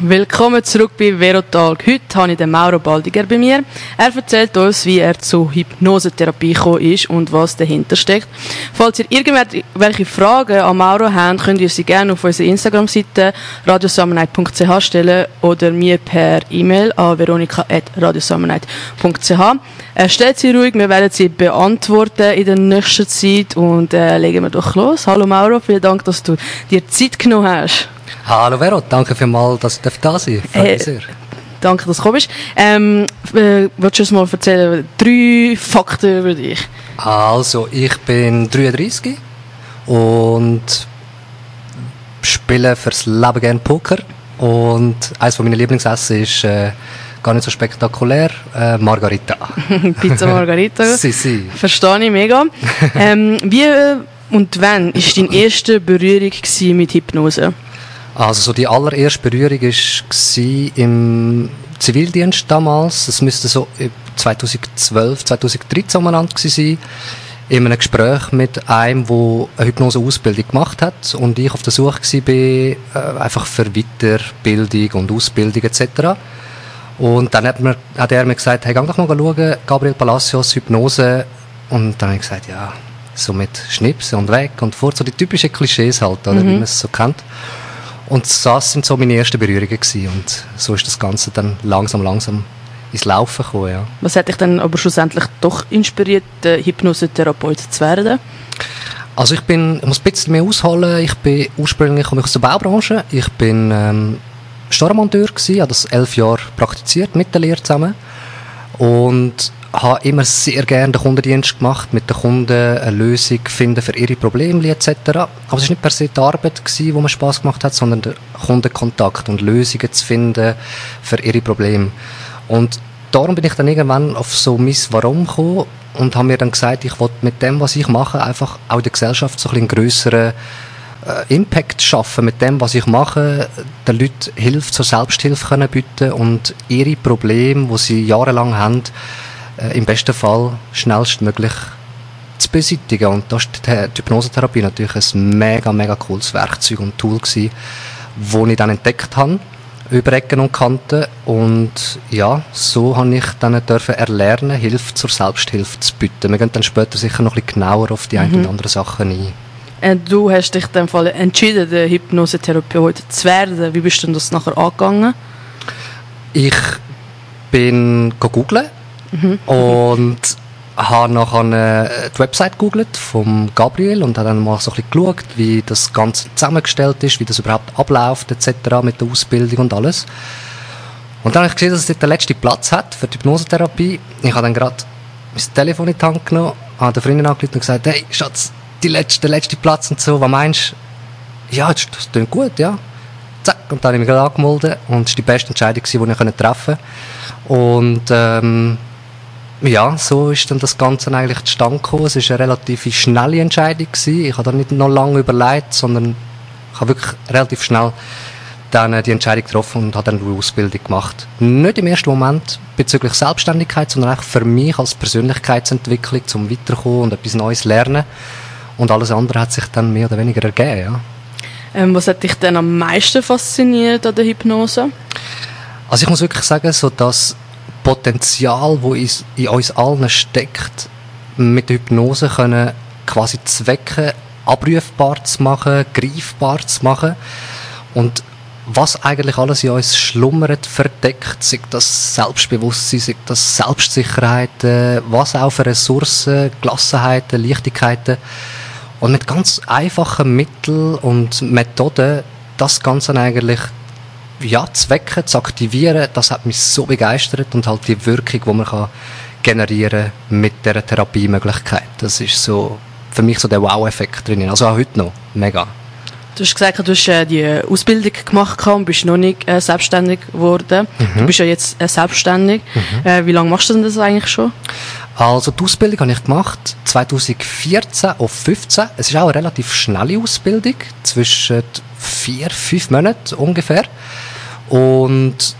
Willkommen zurück bei Verotalk. Heute habe ich den Mauro Baldiger bei mir. Er erzählt uns, wie er zur Hypnosetherapie gekommen ist und was dahinter steckt. Falls ihr irgendwelche Fragen an Mauro habt, könnt ihr sie gerne auf unserer Instagram-Seite radiosamenheit.ch stellen oder mir per E-Mail an veronika.radiosamenheit.ch. Äh, stellt sie ruhig, wir werden sie beantworten in der nächsten Zeit und äh, legen wir doch los. Hallo Mauro, vielen Dank, dass du dir Zeit genommen hast. Hallo Vero, danke vielmals, dass ich da sein. Freut mich sehr. Danke, dass du kommst. Ähm, äh, willst du uns mal erzählen, drei Fakten über dich? Also, ich bin 33 und spiele fürs Leben gerne Poker. Und eines meiner Lieblingsessen ist äh, gar nicht so spektakulär, äh, Margarita. Pizza Margarita. si, si. Verstehe ich mega. ähm, wie und wann war deine erste Berührung mit Hypnose? Also so die allererste Berührung war im Zivildienst damals. Es müsste so 2012, 2013 umeinander sein. In einem Gespräch mit einem, der eine Hypnose-Ausbildung gemacht hat und ich auf der Suche war, äh, einfach für Weiterbildung und Ausbildung etc. Und dann hat, mir, hat er mir gesagt, hey, geh doch mal schauen, Gabriel Palacios, Hypnose. Und dann habe ich gesagt, ja, so mit Schnipsen und weg und fort, so die typischen Klischees halt, oder, mhm. wie man es so kennt. Und das sind so meine ersten Berührungen gewesen. und so ist das Ganze dann langsam, langsam ins Laufen gekommen, ja. Was hat dich dann aber schlussendlich doch inspiriert, Hypnosetherapeut zu werden? Also ich bin, ich muss ein bisschen mehr ausholen, ich bin ursprünglich komme ich aus der Baubranche, ich bin ähm, Stormonteur gewesen, habe das elf Jahre praktiziert mit der Lehre zusammen und habe immer sehr gerne den Kundendienst gemacht, mit den Kunden eine Lösung finden für ihre Probleme etc. Aber es war nicht per se die Arbeit, gewesen, wo mir Spass gemacht hat, sondern der Kundenkontakt und Lösungen zu finden für ihre Probleme. Und darum bin ich dann irgendwann auf so mein Warum gekommen und habe mir dann gesagt, ich wollte mit dem, was ich mache, einfach auch der Gesellschaft so ein bisschen grösseren äh, Impact schaffen mit dem, was ich mache, den Leuten Hilfe zur Selbsthilfe können bieten und ihre Probleme, die sie jahrelang haben, äh, im besten Fall schnellstmöglich zu beseitigen. Und da ist die Hypnosetherapie natürlich ein mega, mega cooles Werkzeug und Tool gewesen, das ich dann entdeckt habe über Ecken und Kanten und ja, so habe ich dann dürfen erlernen, Hilfe zur Selbsthilfe zu bieten. Wir gehen dann später sicher noch ein bisschen genauer auf die mhm. ein oder anderen Sachen ein. Äh, du hast dich dann Fall entschieden, der Hypnosetherapeut zu werden. Wie bist du denn das nachher angegangen? Ich bin gegoogelt Mhm. Und habe nachher die Website gegoogelt vom Gabriel und habe dann mal so ein bisschen geschaut, wie das Ganze zusammengestellt ist, wie das überhaupt abläuft etc. mit der Ausbildung und alles. Und dann habe ich gesehen, dass es dort den letzten Platz hat für die Hypnosetherapie. Ich habe dann gerade mein Telefon in die Hand genommen, habe der Freundin angerufen und gesagt, hey Schatz, die letzte, der letzte Platz und so, was meinst du? Ja, das, das klingt gut, ja. Zack, und dann habe ich mich gerade angemeldet und das war die beste Entscheidung, die ich treffen konnte. Und ähm, ja, so ist dann das Ganze eigentlich zustande gekommen. Es war eine relativ schnelle Entscheidung. Gewesen. Ich habe da nicht noch lange überlegt, sondern ich habe wirklich relativ schnell dann äh, die Entscheidung getroffen und habe dann die Ausbildung gemacht. Nicht im ersten Moment bezüglich Selbstständigkeit, sondern auch für mich als Persönlichkeitsentwicklung, zum Weiterkommen und etwas Neues lernen. Und alles andere hat sich dann mehr oder weniger ergeben, ja. Ähm, was hat dich denn am meisten fasziniert an der Hypnose? Also ich muss wirklich sagen, so dass Potenzial, das in uns allen steckt, mit der Hypnose können quasi Zwecke abrufbar zu machen, greifbar zu machen. Und was eigentlich alles in uns schlummert, verdeckt, sei das Selbstbewusstsein, sei das Selbstsicherheit, was auch für Ressourcen, Gelassenheiten, Leichtigkeiten. Und mit ganz einfachen Mitteln und Methoden das Ganze eigentlich ja, zu wecken, zu aktivieren, das hat mich so begeistert und halt die Wirkung, die man kann generieren mit dieser Therapiemöglichkeit. Das ist so für mich so der Wow-Effekt drin. Also auch heute noch. Mega. Du hast gesagt, du hast äh, die Ausbildung gemacht und bist noch nicht äh, selbstständig geworden. Mhm. Du bist ja jetzt äh, selbstständig. Mhm. Äh, wie lange machst du denn das eigentlich schon? Also die Ausbildung habe ich gemacht 2014 auf 15. Es ist auch eine relativ schnelle Ausbildung, zwischen vier, fünf Monaten ungefähr. Und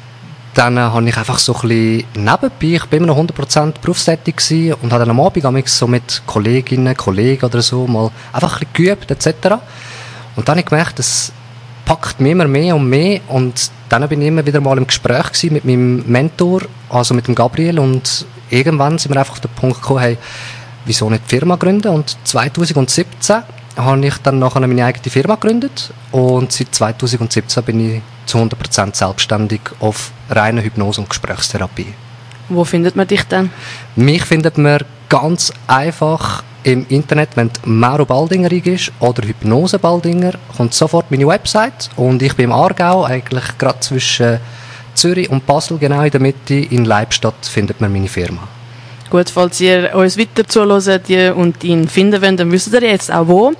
dann äh, habe ich einfach so ein bisschen nebenbei, ich bin immer noch 100% berufstätig gewesen und habe dann am Abend so mit Kolleginnen, Kollegen oder so mal einfach ein bisschen geübt etc. Und dann habe ich gemerkt, es packt mich immer mehr und mehr und dann bin ich immer wieder mal im Gespräch gewesen mit meinem Mentor, also mit dem Gabriel und irgendwann sind wir einfach auf den Punkt gekommen, hey, wieso nicht Firma gründen und 2017 habe ich dann nachher meine eigene Firma gegründet und seit 2017 bin ich zu 100% selbstständig auf reine Hypnose und Gesprächstherapie. Wo findet man dich denn? Mich findet man ganz einfach im Internet, wenn Mauro Baldinger ist oder Hypnose Baldinger, kommt sofort meine Website und ich bin im Aargau, eigentlich gerade zwischen Zürich und Basel, genau in der Mitte, in Leibstadt findet man meine Firma. Gut, falls ihr uns weiter zuhört und ihn finden wollt, dann wisst ihr jetzt auch wo.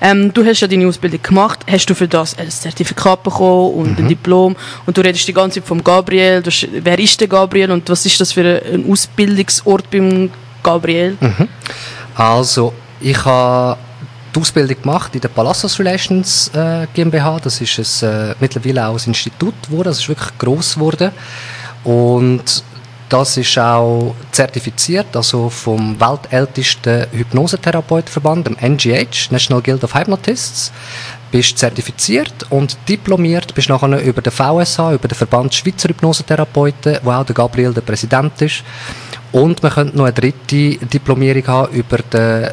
Ähm, du hast ja deine Ausbildung gemacht. Hast du für das ein Zertifikat bekommen und mhm. ein Diplom? Und du redest die ganze Zeit vom Gabriel. Du, wer ist der Gabriel und was ist das für ein Ausbildungsort beim Gabriel? Mhm. Also, ich habe die Ausbildung gemacht in der Palassos Relations äh, GmbH. Das ist ein, äh, mittlerweile auch ein Institut geworden. Das ist wirklich gross geworden. Und das ist auch zertifiziert, also vom weltältesten Hypnosetherapeutverband, dem NGH, National Guild of Hypnotists. Bist zertifiziert und diplomiert, bist nachher über den VSH, über den Verband Schweizer Hypnosetherapeuten, wo auch der Gabriel der Präsident ist. Und man könnte noch eine dritte Diplomierung haben über den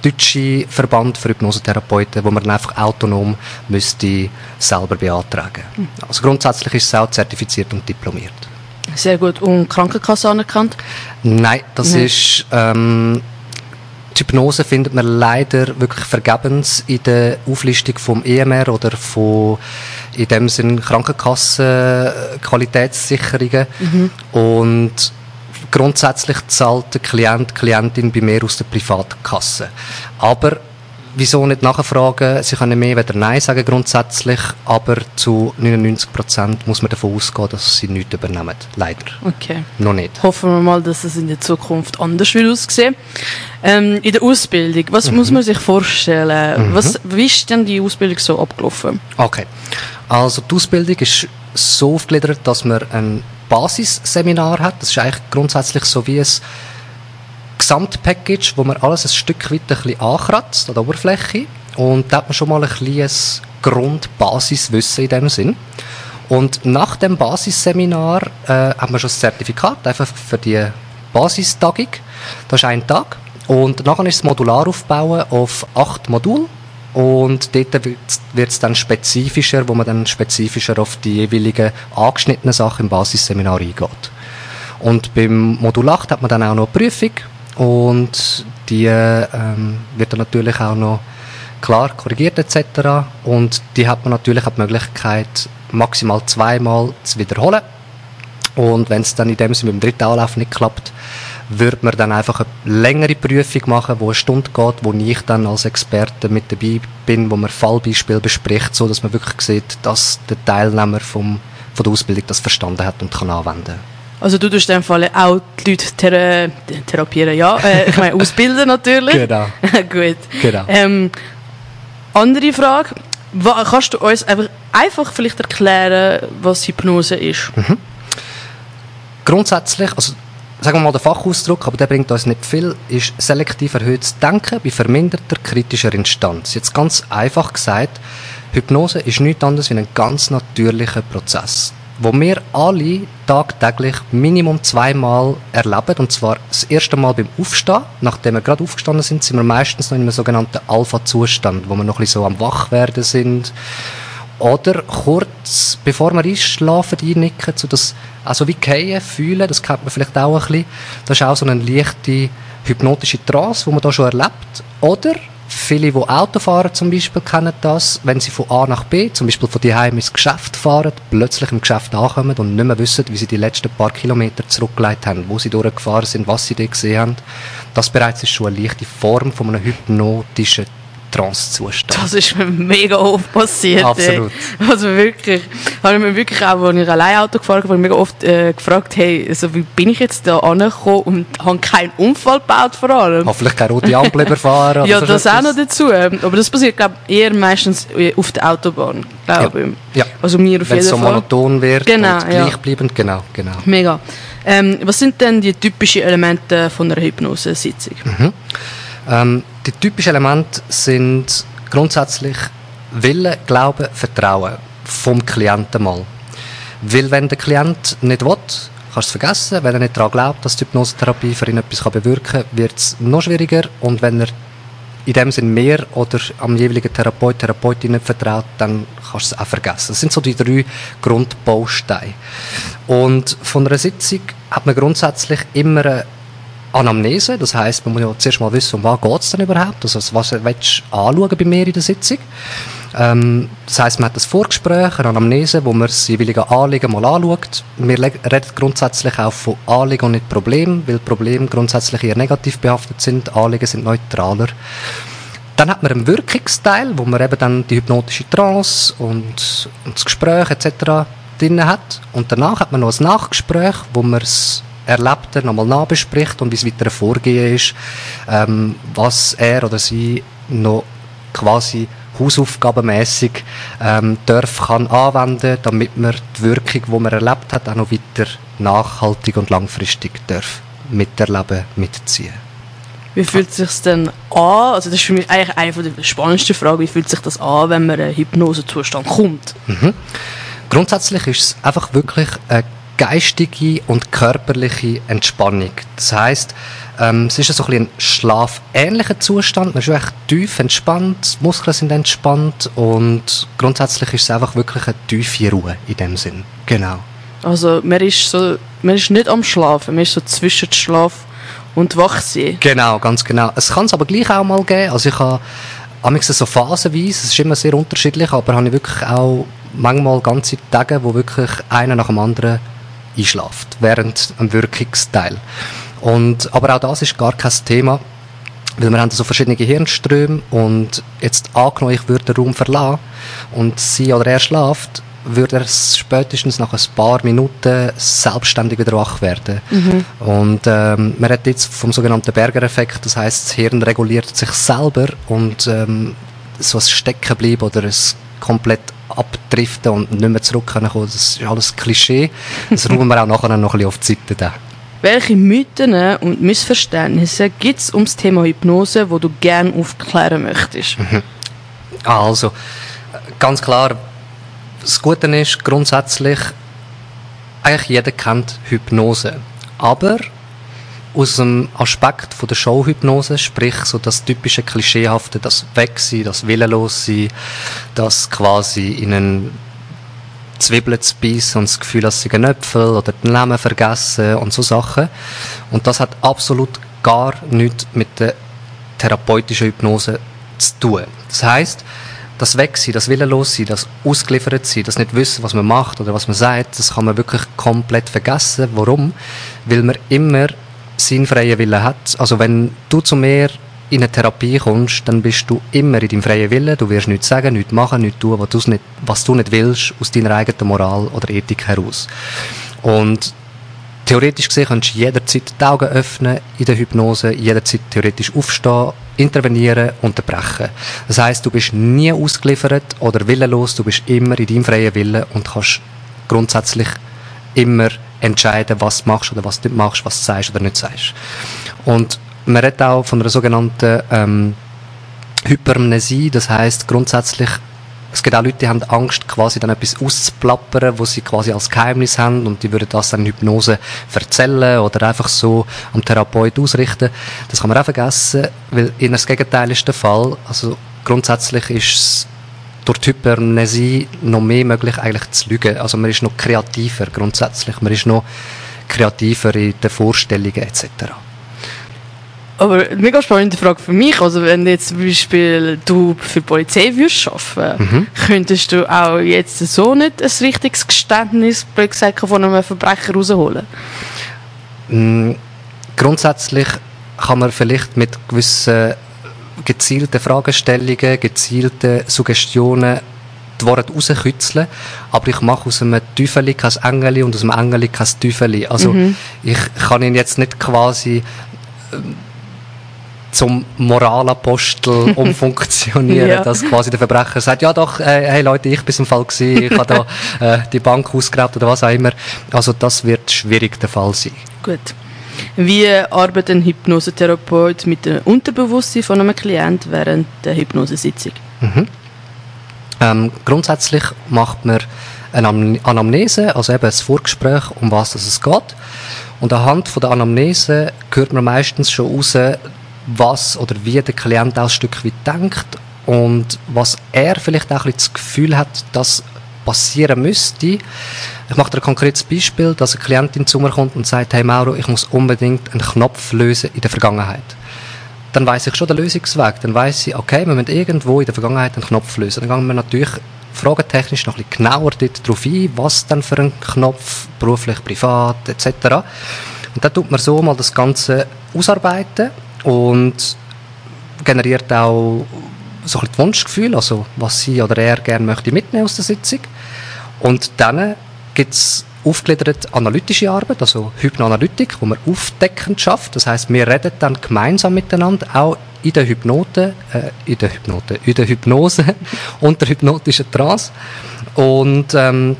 deutschen Verband für Hypnosetherapeuten, wo man einfach autonom müsste selber beantragen. Hm. Also grundsätzlich ist es auch zertifiziert und diplomiert. Sehr gut. Und Krankenkasse anerkannt? Nein, das Nein. ist... Ähm, die Hypnose findet man leider wirklich vergebens in der Auflistung vom EMR oder von in dem Sinn Krankenkassen-Qualitätssicherungen. Mhm. Und grundsätzlich zahlt der Klient, Klientin bei mir aus der Privatkasse. Aber wieso nicht nachfragen? Sie können mehr weder Nein sagen grundsätzlich, aber zu 99 Prozent muss man davon ausgehen, dass sie nichts übernehmen. Leider. Okay. Noch nicht. Hoffen wir mal, dass es in der Zukunft anders wird aussehen. Ähm, in der Ausbildung, was mhm. muss man sich vorstellen? Mhm. Was, wie ist denn die Ausbildung so abgelaufen? Okay. Also die Ausbildung ist so aufgegliedert, dass man ein Basisseminar hat. Das ist eigentlich grundsätzlich so wie ein Gesamtpackage, wo man alles ein Stück weit ein bisschen ankratzt an der Oberfläche. Und da hat man schon mal ein kleines Grundbasiswissen in dem Sinn. Und nach dem Basisseminar äh, hat man schon das Zertifikat einfach für die Basistagung. Das ist ein Tag. Und nachher ist es modular aufbauen auf acht Module. Und dort wird es dann spezifischer, wo man dann spezifischer auf die jeweiligen angeschnittenen Sachen im Basisseminar eingeht. Und beim Modul 8 hat man dann auch noch eine Prüfung, und die ähm, wird dann natürlich auch noch klar korrigiert etc. Und die hat man natürlich auch die Möglichkeit, maximal zweimal zu wiederholen. Und wenn es dann in dem Sinne mit dem dritten Anlauf nicht klappt, würde man dann einfach eine längere Prüfung machen, wo eine Stunde geht, wo ich dann als Experte mit dabei bin, wo man Fallbeispiel bespricht, so dass man wirklich sieht, dass der Teilnehmer vom, von der Ausbildung das verstanden hat und kann anwenden. Also du tust in dem Fall auch die Leute thera therapieren, ja. Äh, ich meine, ausbilden natürlich. Genau. Gut. Genau. Ähm, andere Frage. Kannst du uns einfach, einfach vielleicht erklären, was Hypnose ist? Mhm. Grundsätzlich, also sagen wir mal der Fachausdruck, aber der bringt uns nicht viel, ist selektiv erhöhtes Denken bei verminderter kritischer Instanz. Jetzt ganz einfach gesagt, Hypnose ist nichts anderes wie ein ganz natürlicher Prozess wo wir alle tagtäglich Minimum zweimal erleben. Und zwar das erste Mal beim Aufstehen. Nachdem wir gerade aufgestanden sind, sind wir meistens noch in einem sogenannten Alpha-Zustand, wo wir noch ein bisschen so am Wachwerden sind. Oder kurz bevor wir einschlafen, einnicken, so das, also wie gehen, fühlen, das kennt man vielleicht auch ein bisschen. Das ist auch so eine leichte hypnotische Trance, die man da schon erlebt. Oder Viele, die Auto fahren zum Beispiel, kennen das, wenn sie von A nach B, zum Beispiel von daheim ins Geschäft fahren, plötzlich im Geschäft ankommen und nicht mehr wissen, wie sie die letzten paar Kilometer zurückgelegt haben, wo sie durchgefahren sind, was sie dort gesehen haben. Das bereits ist schon eine leichte Form von einem hypnotischen Trance-Zustand. Das ist mir mega oft passiert. Absolut. Ey. Also wirklich, habe ich mir wirklich auch, als ich allein Auto gefahren habe, mega oft äh, gefragt, hey, also wie bin ich jetzt da angekommen und habe keinen Unfall gebaut vor allem. Vielleicht keine rote Ampel überfahren. ja, das auch noch dazu. Aber das passiert, glaube ich, eher meistens auf der Autobahn, glaube Ja. ich. Ja. Also mir auf Wenn jeden es so Fall. monoton wird Genau, und ja. gleichbleibend, genau, genau. Mega. Ähm, was sind denn die typischen Elemente von einer Hypnosesitzung? Ähm, die typischen Elemente sind grundsätzlich Wille, Glaube, Vertrauen vom Klienten mal. Weil wenn der Klient nicht will, kannst du es vergessen. Wenn er nicht daran glaubt, dass die Hypnosetherapie für ihn etwas bewirken kann, wird es noch schwieriger. Und wenn er in dem Sinn mehr oder am jeweiligen Therapeut, Therapeutin nicht vertraut, dann kannst du es auch vergessen. Das sind so die drei Grundbausteine. Und von einer Sitzung hat man grundsätzlich immer eine Anamnese, das heißt, man muss ja zuerst mal wissen, um was geht es denn überhaupt, also was willst du anschauen bei mir in der Sitzung. Ähm, das heißt, man hat ein Vorgespräch, eine Anamnese, wo man das jeweilige Anliegen mal anschaut. Wir reden grundsätzlich auch von Anliegen und nicht Problem, weil Probleme grundsätzlich eher negativ behaftet sind, Anliegen sind neutraler. Dann hat man einen Wirkungsteil, wo man eben dann die hypnotische Trance und, und das Gespräch etc. drin hat. Und danach hat man noch ein Nachgespräch, wo man das Erlebte nochmal nachbespricht und wie das weitere Vorgehen ist, ähm, was er oder sie noch quasi hausaufgabenmässig ähm, darf, kann anwenden, damit man die Wirkung, die man erlebt hat, auch noch weiter nachhaltig und langfristig darf miterleben, mitziehen. Wie fühlt es sich denn an? Also das ist für mich eigentlich eine der spannendsten Fragen. Wie fühlt sich das an, wenn man in einen Hypnosezustand kommt? Grundsätzlich ist es einfach wirklich eine geistige und körperliche Entspannung. Das heißt, ähm, es ist so ein, ein schlafähnlicher Zustand. Man ist echt tief entspannt, die Muskeln sind entspannt und grundsätzlich ist es einfach wirklich eine tiefe Ruhe in dem Sinn. Genau. Also man ist, so, man ist nicht am Schlafen, man ist so zwischen Schlaf und Wachsein. Genau, ganz genau. Es kann es aber gleich auch mal geben. Also ich habe so phasenweise, es ist immer sehr unterschiedlich, aber habe ich wirklich auch manchmal ganze Tage, wo wirklich einer nach dem anderen einschläft, während einem Wirkungsteil. Und, aber auch das ist gar kein Thema, weil wir haben so verschiedene Gehirnströme und jetzt angenommen, ich würde den Raum verlassen und sie oder er schlaft, würde er spätestens nach ein paar Minuten selbstständig wieder wach werden. Und ähm, man redet jetzt vom sogenannten Berger-Effekt, das heißt, das Hirn reguliert sich selber und ähm, so ein Steckenbleiben oder ein komplett abdriften und nicht mehr zurück können kommen, das ist alles Klischee. Das räumen wir auch nachher noch ein bisschen auf die Seite. Dann. Welche Mythen und Missverständnisse gibt es um das Thema Hypnose, wo du gerne aufklären möchtest? Also, ganz klar, das Gute ist grundsätzlich, eigentlich jeder kennt Hypnose. Aber aus dem Aspekt von der Showhypnose, sprich so das typische Klischeehafte, das Wegsein, das Willenlossein, das quasi in einen Zwiebeln zu beißen und das Gefühl, dass sie einen Äpfel oder den Namen vergessen und so Sachen. Und das hat absolut gar nichts mit der therapeutischen Hypnose zu tun. Das heißt, das Wegsein, das Willenlossein, das Ausgeliefertsein, das nicht wissen, was man macht oder was man sagt, das kann man wirklich komplett vergessen. Warum? Weil man immer seinen freien Willen hat. Also wenn du zu mir in eine Therapie kommst, dann bist du immer in deinem freien Willen. Du wirst nichts sagen, nichts machen, nichts tun, was, nicht, was du nicht willst, aus deiner eigenen Moral oder Ethik heraus. Und theoretisch gesehen kannst du jederzeit die Augen öffnen in der Hypnose, jederzeit theoretisch aufstehen, intervenieren, unterbrechen. Das heißt, du bist nie ausgeliefert oder willenlos, du bist immer in deinem freien Willen und kannst grundsätzlich immer entscheiden, was du machst oder was du nicht machst, was du sagst oder nicht sagst. Und man redet auch von einer sogenannten ähm, Hypermnesie, das heißt grundsätzlich es gibt auch Leute, die haben Angst, quasi dann etwas auszuplappern, wo sie quasi als Geheimnis haben und die würden das dann in Hypnose erzählen oder einfach so am Therapeut ausrichten. Das kann man auch vergessen, weil in das Gegenteil ist der Fall. Also grundsätzlich ist es durch die Hypermnesie noch mehr möglich eigentlich zu lügen. Also man ist noch kreativer grundsätzlich. Man ist noch kreativer in den Vorstellungen etc. Aber eine mega spannende Frage für mich. Also wenn jetzt zum Beispiel du für die Polizei würdest arbeiten, könntest du auch jetzt so nicht ein richtiges Geständnis gesagt, von einem Verbrecher rausholen? Mm, Grundsätzlich kann man vielleicht mit gewissen gezielte Fragestellungen, gezielte Suggestionen die Worte rauskützeln, aber ich mache aus einem Teufeli kein Engeli und aus einem Engeli kein Teufeli. Also mhm. ich kann ihn jetzt nicht quasi ähm, zum Moralapostel umfunktionieren, ja. dass quasi der Verbrecher sagt, ja doch, äh, hey Leute, ich bin im Fall gewesen, ich habe da äh, die Bank ausgeraubt oder was auch immer. Also das wird schwierig der Fall sein. Gut. Wie arbeitet ein Hypnosetherapeut mit dem Unterbewusstsein von einem Klienten während der Hypnosesitzung? Mhm. Ähm, grundsätzlich macht man eine Anamnese, also eben ein Vorgespräch, um was es geht. Und anhand von der Anamnese hört man meistens schon raus, was oder wie der Klient auch ein Stück weit denkt und was er vielleicht auch ein bisschen das Gefühl hat, dass passieren müsste. Ich mache dir ein konkretes Beispiel, dass eine Klientin zu mir kommt und sagt, hey Mauro, ich muss unbedingt einen Knopf lösen in der Vergangenheit. Dann weiß ich schon den Lösungsweg. Dann weiß ich, okay, wir müssen irgendwo in der Vergangenheit einen Knopf lösen. Dann gehen wir natürlich fragentechnisch noch ein bisschen genauer darauf ein, was dann für ein Knopf, beruflich, privat, etc. Und dann tut man so mal das Ganze ausarbeiten und generiert auch so ein bisschen Wunschgefühl, also was sie oder er gerne möchte mitnehmen aus der Sitzung. Und dann gibt es aufgegliedert analytische Arbeit, also Hypnoanalytik, wo man aufdeckend schafft. Das heißt, wir reden dann gemeinsam miteinander, auch in der Hypnote, äh, in der Hypnote, in der Hypnose und der hypnotischen Trance. Und ähm,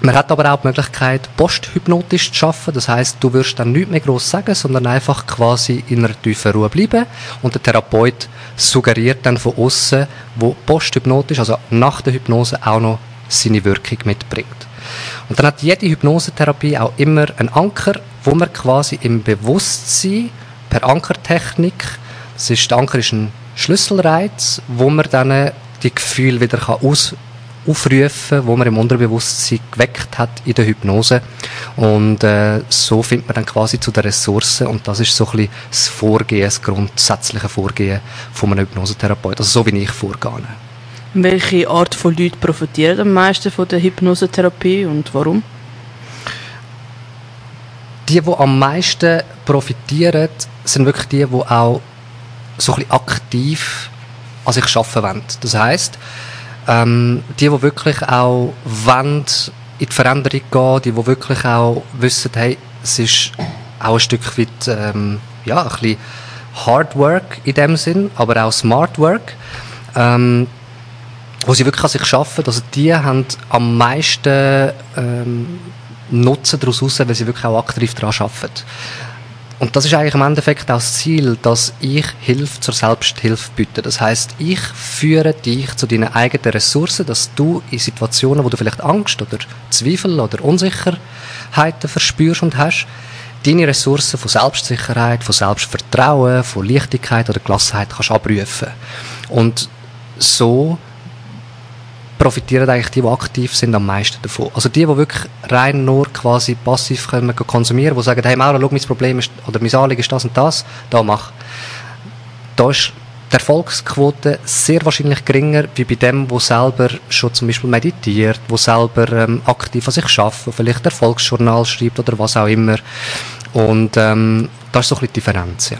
man hat aber auch die Möglichkeit, posthypnotisch zu arbeiten. Das heißt, du wirst dann nichts mehr groß sagen, sondern einfach quasi in einer tiefen Ruhe bleiben. Und der Therapeut suggeriert dann von außen, wo posthypnotisch, also nach der Hypnose, auch noch seine Wirkung mitbringt. Und dann hat jede Hypnosetherapie auch immer einen Anker, wo man quasi im Bewusstsein per Ankertechnik, das ist, der Anker ist ein Schlüsselreiz, wo man dann die Gefühle wieder aus aufrufen, wo man im Unterbewusstsein geweckt hat in der Hypnose. Und äh, so findet man dann quasi zu der Ressource und das ist so ein bisschen das Vorgehen, das grundsätzliche Vorgehen von einem Hypnosetherapeut. Also so wie ich vorgehe. Welche Art von Leuten profitieren am meisten von der Hypnosetherapie und warum? Die, die am meisten profitieren, sind wirklich die, die auch so ein bisschen aktiv an sich arbeiten wollen. Das heisst, ähm, die, die wirklich auch wollen, in die Veränderung gehen, die, die wirklich auch wissen, hey, es ist auch ein Stück weit, ähm, ja, ein bisschen Hard Work in dem Sinn, aber auch Smart Work, ähm, wo sie wirklich an sich arbeiten, also die haben am meisten ähm, Nutzen daraus raus, weil sie wirklich auch aktiv daran arbeiten. Und das ist eigentlich im Endeffekt auch das Ziel, dass ich Hilfe zur Selbsthilfe biete. Das heißt, ich führe dich zu deinen eigenen Ressourcen, dass du in Situationen, wo du vielleicht Angst oder Zweifel oder Unsicherheiten verspürst und hast, deine Ressourcen von Selbstsicherheit, von Selbstvertrauen, von Leichtigkeit oder Gelassenheit kannst abrufen. Und so profitieren eigentlich die, die aktiv sind, am meisten davon. Also die, die wirklich rein nur quasi passiv können konsumieren, die sagen, hey Mauro, schau, mein Problem ist, oder mein Anliegen ist das und das, da mach. Da ist die Erfolgsquote sehr wahrscheinlich geringer, wie bei dem, wo selber schon zum Beispiel meditiert, wo selber ähm, aktiv an sich schafft, wo vielleicht Erfolgsjournal schreibt oder was auch immer. Und ähm, das ist so ein bisschen die Differenz, ja.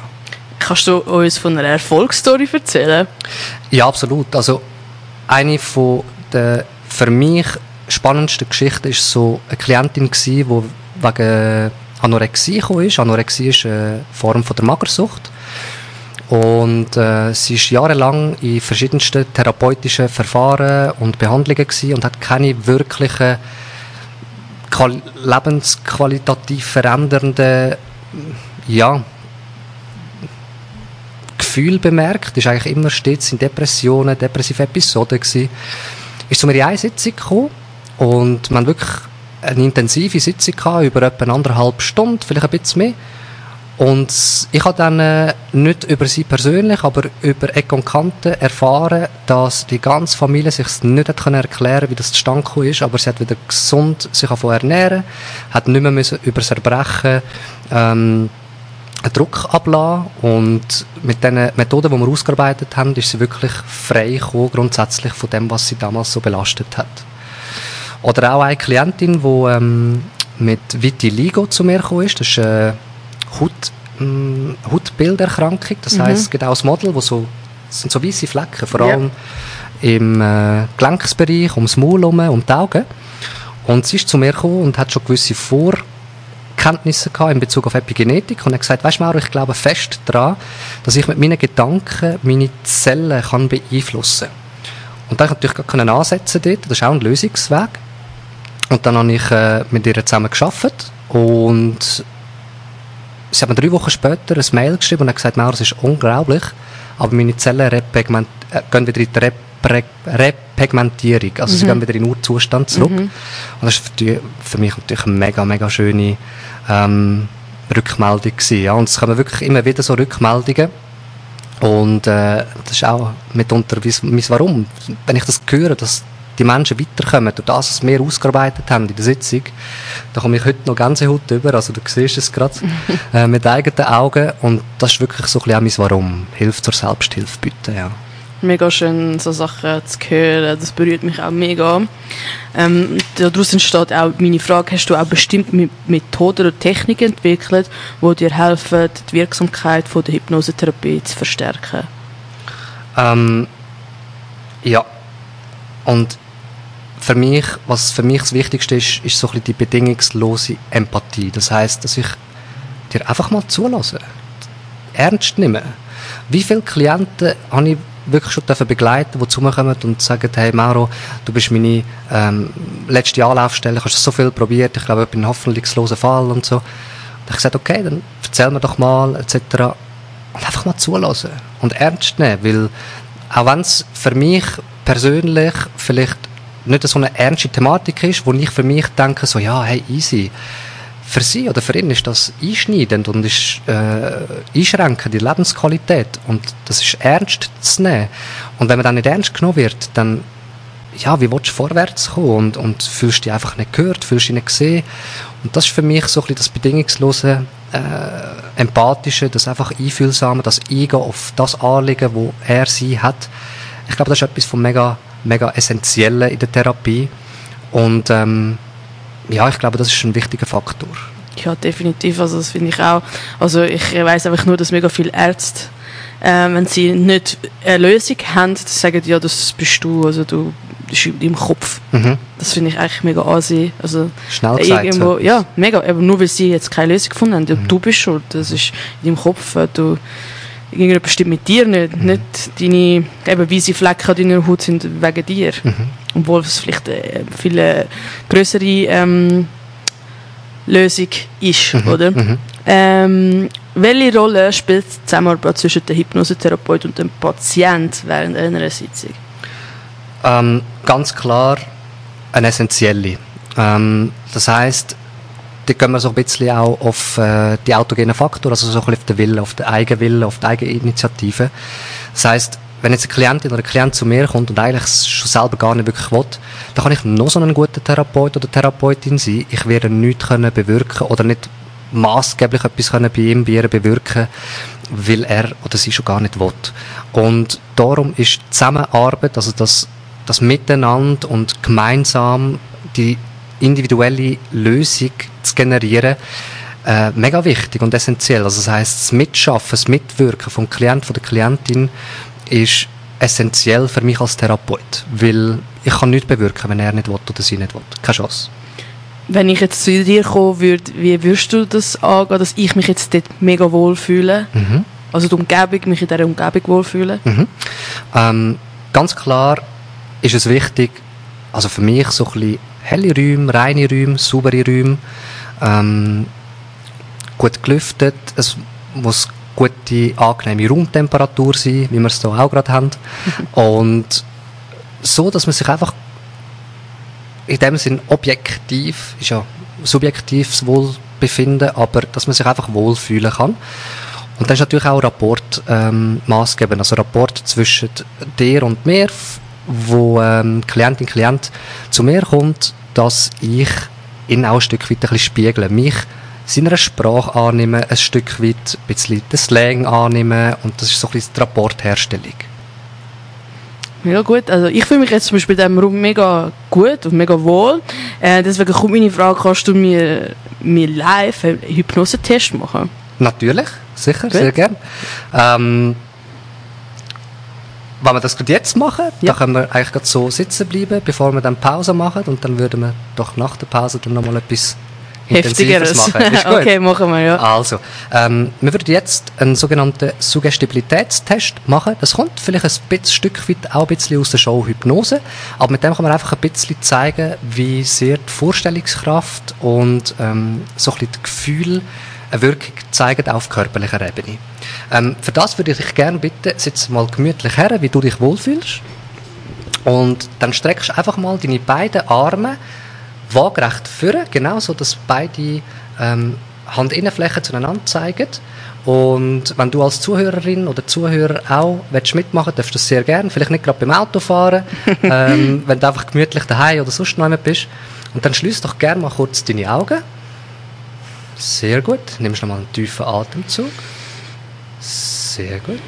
Kannst du uns von einer Erfolgsstory erzählen? Ja, absolut. Also eine von der für mich spannendste Geschichte ist so eine Klientin die wegen Anorexie gekommen ist. Anorexie ist eine Form von der Magersucht. Und äh, sie ist jahrelang in verschiedensten therapeutischen Verfahren und Behandlungen gewesen und hat keine wirklichen lebensqualitativ verändernden ja, Gefühle bemerkt. Ist eigentlich immer stets in Depressionen, depressive Episoden gewesen ist zu mir in eine Sitzung gekommen und haben wirklich eine intensive Sitzung gehabt, über etwa anderthalb Stunden, vielleicht ein bisschen mehr. Und ich habe dann äh, nicht über sie persönlich, aber über Eck und Kanten erfahren, dass die ganze Familie sich nicht hat können erklären wie das zustande gekommen ist, aber sie hat wieder gesund sich davon ernähren, hat nicht mehr müssen über das Erbrechen ähm, Druck ablassen und mit den Methoden, die wir ausgearbeitet haben, ist sie wirklich frei gekommen, grundsätzlich von dem, was sie damals so belastet hat. Oder auch eine Klientin, die ähm, mit Vitiligo zu mir gekommen ist, das ist eine Haut, ähm, Hautbilderkrankung, das mhm. heisst, es gibt auch ein Model, das so Das sind so weiße Flecken, vor allem im äh, Gelenksbereich, ums Maul herum, um die Augen. Und sie ist zu mir gekommen und hat schon gewisse Vorkenntnisse gehabt in Bezug auf Epigenetik und hat gesagt, weißt du, Mauro, ich glaube fest daran, dass ich mit meinen Gedanken meine Zellen kann beeinflussen Und dann konnte ich natürlich gerade ansetzen dort, das ist auch ein Lösungsweg. Und dann habe ich äh, mit ihr zusammen geschafft und sie hat mir drei Wochen später ein Mail geschrieben und hat gesagt, Mauro, es ist unglaublich, aber meine Zellen äh, gehen wieder in die Rep Re Repigmentierung, also sie gehen wieder in den Urzustand zurück. Und das war für, die- für mich natürlich eine mega, mega schöne ähm, Rückmeldung gewesen, ja. Und es kommen wirklich immer wieder so Rückmeldungen und äh, das ist auch mitunter mein, Warum. Wenn ich das höre, dass die Menschen weiterkommen, durch das, was wir ausgearbeitet haben in der Sitzung, da komme ich heute noch Gänsehaut über, also du siehst es gerade, äh, mit eigenen Augen und das ist wirklich so ein bisschen auch mein Warum. Hilfe zur Selbsthilfe bitte, ja. Mega schön, so Sachen zu hören. Das berührt mich auch mega. Ähm, daraus entsteht auch meine Frage, hast du auch bestimmt Mi- Methoden oder Techniken entwickelt, die dir helfen, die Wirksamkeit von der Hypnosetherapie zu verstärken? Ähm, ja. Und für mich, was für mich das Wichtigste ist, ist so die bedingungslose Empathie. Das heißt, dass ich dir einfach mal zulasse. Ernst nehmen. Wie viele Klienten habe ich wirklich schon dürfen begleiten, die zu mir kommen und sagen, hey Mauro, du bist meine ähm, letzte Anlaufstelle, ich habe so viel probiert, ich glaube, ich bin ein hoffnungsloser Fall und so. Und ich habe gesagt, okay, dann erzähl mir doch mal, etc. Und einfach mal zulassen und ernst nehmen, weil auch wenn es für mich persönlich vielleicht nicht so eine ernste Thematik ist, wo ich für mich denke, so, ja, hey, easy. Für sie oder für ihn ist das einschneidend und ist äh, einschränkend die Lebensqualität und das ist ernst zu nehmen. Und wenn man dann nicht ernst genommen wird, dann ja, wie willst du vorwärts kommen und, und fühlst dich einfach nicht gehört, fühlst dich nicht gesehen. Und das ist für mich so ein bisschen das bedingungslose, äh, empathische, das einfach einfühlsame, das Eingehen auf das Anliegen, wo er sie hat. Ich glaube, das ist etwas von mega, mega Essentiellen in der Therapie. Und ähm, ja, ich glaube, das ist ein wichtiger Faktor. Ja, definitiv. Also das finde ich auch. Also ich weiß einfach nur, dass mega viele Ärzte, äh, wenn sie nicht eine Lösung haben, sagen ja, das bist du. Also du das ist in deinem Kopf. Mhm. Das finde ich eigentlich mega ansehen. Also Schnell gesagt. irgendwo, so ja, mega. Aber nur weil sie jetzt keine Lösung gefunden haben, ja, du bist schuld. Das ist in deinem Kopf. äh, Du, irgendjemand stimmt mit dir nicht. Nicht deine eben weiße Flecken an deiner Haut sind wegen dir. Obwohl es vielleicht eine viel äh, größere ähm, Lösung ist, oder? Mhm. Ähm, welche Rolle spielt die Zusammenarbeit zwischen dem Hypnosetherapeut und dem Patient während einer Sitzung? Ähm, ganz klar eine essentielle. Ähm, das heißt, da gehen wir so ein bisschen auch auf äh, die autogenen Faktoren, also so ein bisschen auf den Willen, auf den Eigenwillen, auf die Eigeninitiative. Das heißt, wenn jetzt eine Klientin oder ein Klient zu mir kommt und eigentlich schon selber gar nicht wirklich will, dann kann ich noch so ein guter Therapeut oder Therapeutin sein. Ich werde nichts können bewirken oder nicht maßgeblich etwas können bei ihm, bei ihr bewirken, weil er oder sie schon gar nicht will. Und darum ist Zusammenarbeit, also das, das Miteinander und gemeinsam die individuelle Lösung zu generieren, äh, mega wichtig und essentiell. Also das heißt, das Mitschaffen, das Mitwirken vom Klient, von der Klientin ist essentiell für mich als Therapeut, weil ich kann nichts bewirken, wenn er nicht will oder sie nicht will. Keine Chance. Wenn ich jetzt zu dir kommen würde, wie würdest du das angehen, dass ich mich jetzt dort mega wohl fühle? Mhm. Also die Umgebung, mich in dieser Umgebung wohlfühlen? Mhm. Ähm, ganz klar ist es wichtig, also für mich so ein bisschen helle Räume, reine Räume, saubere Räume, ähm, gut gelüftet, es muss gute, angenehme Raumtemperatur sein, wie wir es hier auch gerade haben. Und so, dass man sich einfach in dem Sinn objektiv, ist ja subjektives Wohlbefinden, aber dass man sich einfach wohlfühlen kann. Und dann ist natürlich auch Rapport ähm, maßgebend, also Rapport zwischen dir und mir, wo ähm, Klientin, Klient zu mir kommt, dass ich ihn auch ein Stück weit ein bisschen spiegle, mich seiner Sprache annehme, ein Stück weit ein bisschen den Slang annehme und das ist so ein bisschen die Rapportherstellung. Mega gut. Also ich fühle mich jetzt zum Beispiel in diesem Raum mega gut und mega wohl. Äh, deswegen kommt meine Frage, kannst du mir, mir live einen Hypnosetest machen? Natürlich, sicher, Gut. sehr gern. Ähm, wenn wir das gerade jetzt machen, Ja. dann können wir eigentlich gerade so sitzen bleiben, bevor wir dann Pause machen und dann würden wir doch nach der Pause dann nochmal etwas Heftigeres. machen. Ist gut? okay, machen wir, ja. Also, ähm, wir würden jetzt einen sogenannten Suggestibilitätstest machen. Das kommt vielleicht ein bisschen, Stück weit auch ein bisschen aus der Show Hypnose, aber mit dem kann man einfach ein bisschen zeigen, wie sehr die Vorstellungskraft und ähm, so ein bisschen das Gefühl eine Wirkung zeigen auf körperlicher Ebene. Ähm, für das würde ich dich gerne bitten, sitz mal gemütlich her, wie du dich wohlfühlst. Und dann streckst du einfach mal deine beiden Arme waagerecht führen, genau so, dass beide ähm, Handinnenflächen zueinander zeigen. Und wenn du als Zuhörerin oder Zuhörer auch willst mitmachen darfst du das sehr gerne. Vielleicht nicht gerade beim Autofahren, ähm, wenn du einfach gemütlich daheim oder sonst noch jemand bist. Und dann schließ doch gerne mal kurz deine Augen. Sehr gut. Nimmst nochmal einen tiefen Atemzug. Sehr gut.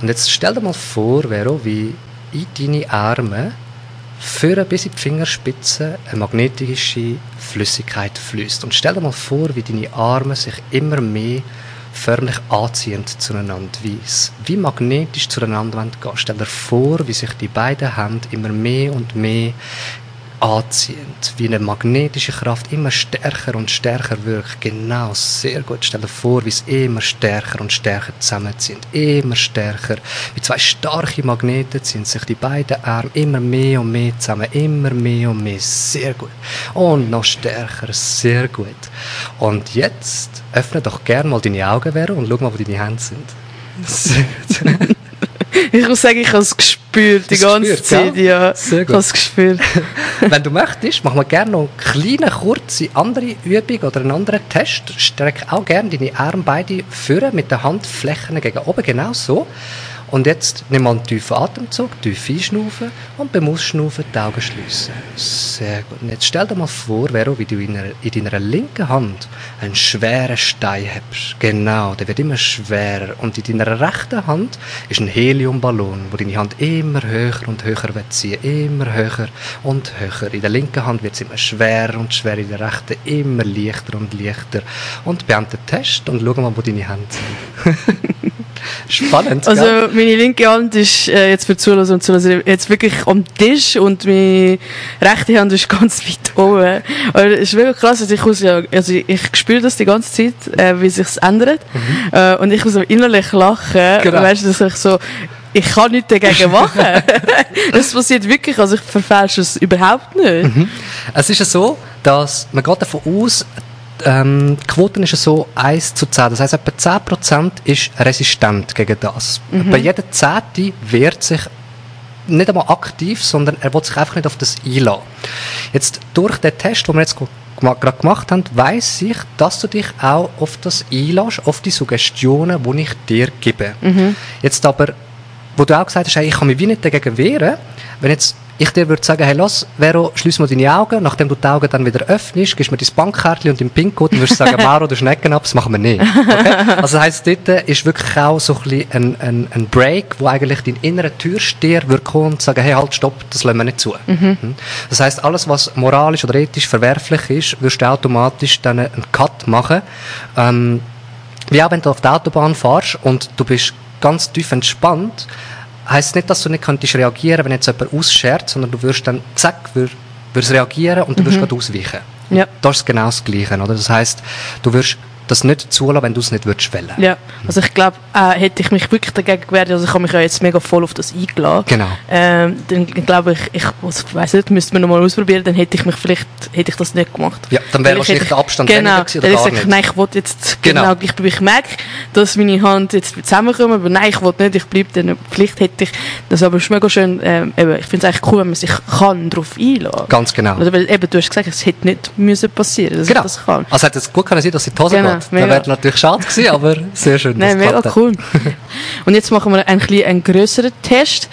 Und jetzt stell dir mal vor, Vero, wie in deine Arme führen bis in die Fingerspitze eine magnetische Flüssigkeit fließt. Und stell dir mal vor, wie deine Arme sich immer mehr förmlich anziehen zueinander, es- wie magnetisch zueinander gehen. Stell dir vor, wie sich die beiden Hände immer mehr und mehr anziehen, wie eine magnetische Kraft immer stärker und stärker wirkt. Genau, sehr gut. Stell dir vor, wie es immer stärker und stärker zusammenziehen. Immer stärker. Wie zwei starke Magneten ziehen sich die beiden Arme immer mehr und mehr zusammen. Immer mehr und mehr. Sehr gut. Und noch stärker. Sehr gut. Und jetzt öffne doch gerne mal deine Augen, Vero, und schau mal, wo deine Hände sind. Sehr gut. Ich muss sagen, ich habe es gespürt, die ganze gespürt, Zeit. Ja, Sehr ich gut. habe es gespürt. Wenn du möchtest, machen wir gerne noch eine kleine, kurze andere Übung oder einen anderen Test. Streck auch gerne deine Arme beide führen mit den Handflächen gegen oben, genau so. Und jetzt nimm mal einen tiefen Atemzug, tief einschnaufen und beim Ausschnaufen die Augen schließen. Sehr gut. Und jetzt stell dir mal vor, Vero, wie du in, einer, in deiner linken Hand einen schweren Stein hast. Genau, der wird immer schwerer. Und in deiner rechten Hand ist ein Heliumballon, wo deine Hand immer höher und höher wird ziehen. Immer höher und höher. In der linken Hand wird es immer schwerer und schwerer, in der rechten immer leichter und leichter. Und beende den Test und schau mal, wo deine Hände sind. Spannend, Also gell? Meine linke Hand ist äh, jetzt für Zuhörer und Zuhörer jetzt wirklich am Tisch und meine rechte Hand ist ganz weit oben. Aber es ist wirklich krass, also ich, muss ja, also ich spüre das die ganze Zeit, äh, wie sich ändert äh, und ich muss so innerlich lachen. Mhm. Genau. Weißt du, dass ich so ich kann nichts dagegen machen. das passiert wirklich, also ich verfälsche es überhaupt nicht. Mhm. Es ist ja so, dass man geht davon aus, ähm, die Quote ist so 1 zu 10. Das heisst, etwa 10% ist resistent gegen das. Bei jeder Zehnte wehrt sich nicht einmal aktiv, sondern er will sich einfach nicht auf das einlassen. Jetzt durch den Test, den wir jetzt gerade gemacht haben, weiss ich, dass du dich auch auf das einlässt, auf die Suggestionen, die ich dir gebe. Jetzt aber, wo du auch gesagt hast, hey, ich kann mich wie nicht dagegen wehren, wenn jetzt ich dir würde sagen, hey, lass, Vero, schließ mal deine Augen, nachdem du die Augen dann wieder öffnest, gibst mir dein Bankkärtchen und deinen PIN-Code und würdest sagen, Mauro, du Schnecken ab, das machen wir nicht. Okay? Also das heisst, dort ist wirklich auch so ein, ein, ein, ein Break, wo eigentlich dein innerer Türsteher würde kommen und sagen, hey, halt, stopp, das lassen wir nicht zu. Mhm. Das heisst, alles, was moralisch oder ethisch verwerflich ist, wirst du automatisch dann einen Cut machen. Ähm, wie auch wenn du auf der Autobahn fährst und du bist ganz tief entspannt, heisst nicht, dass du nicht könntest reagieren, wenn jetzt jemand ausschert, sondern du wirst dann zack, wür, wirst reagieren und du wirst gerade ausweichen. Ja. Das ist genau das Gleiche, oder? Das heisst, du wirst das nicht zulassen, wenn du es nicht würdest wollen. Ja, also ich glaube, äh, hätte ich mich wirklich dagegen gewehrt, also ich habe mich ja jetzt mega voll auf das eingeladen. Genau. Ähm, dann glaube ich, ich weiß nicht, müsste man nochmal ausprobieren, dann hätte ich mich vielleicht, hätte ich das nicht gemacht. Ja, dann wäre wahrscheinlich der Abstand genau, weniger gewesen oder dann gar ich gesagt, nein, ich will jetzt, Genau. genau, ich, ich merke, dass meine Hand jetzt zusammenkommt, aber nein, ich will nicht, ich bleibe dann, vielleicht hätte ich, das aber ist mega schön, ähm, eben, ich finde es eigentlich cool, wenn man sich kann darauf einladen. Ganz genau. Oder weil, eben, du hast gesagt, es hätte nicht müssen passieren, dass Genau. ich das kann. Also hätte es gut können sein, dass sie die Hose Genau, mega. Dann wäre natürlich schade gewesen, aber sehr schön. Nein, mega cool. Und jetzt machen wir ein bisschen einen grösseren Test.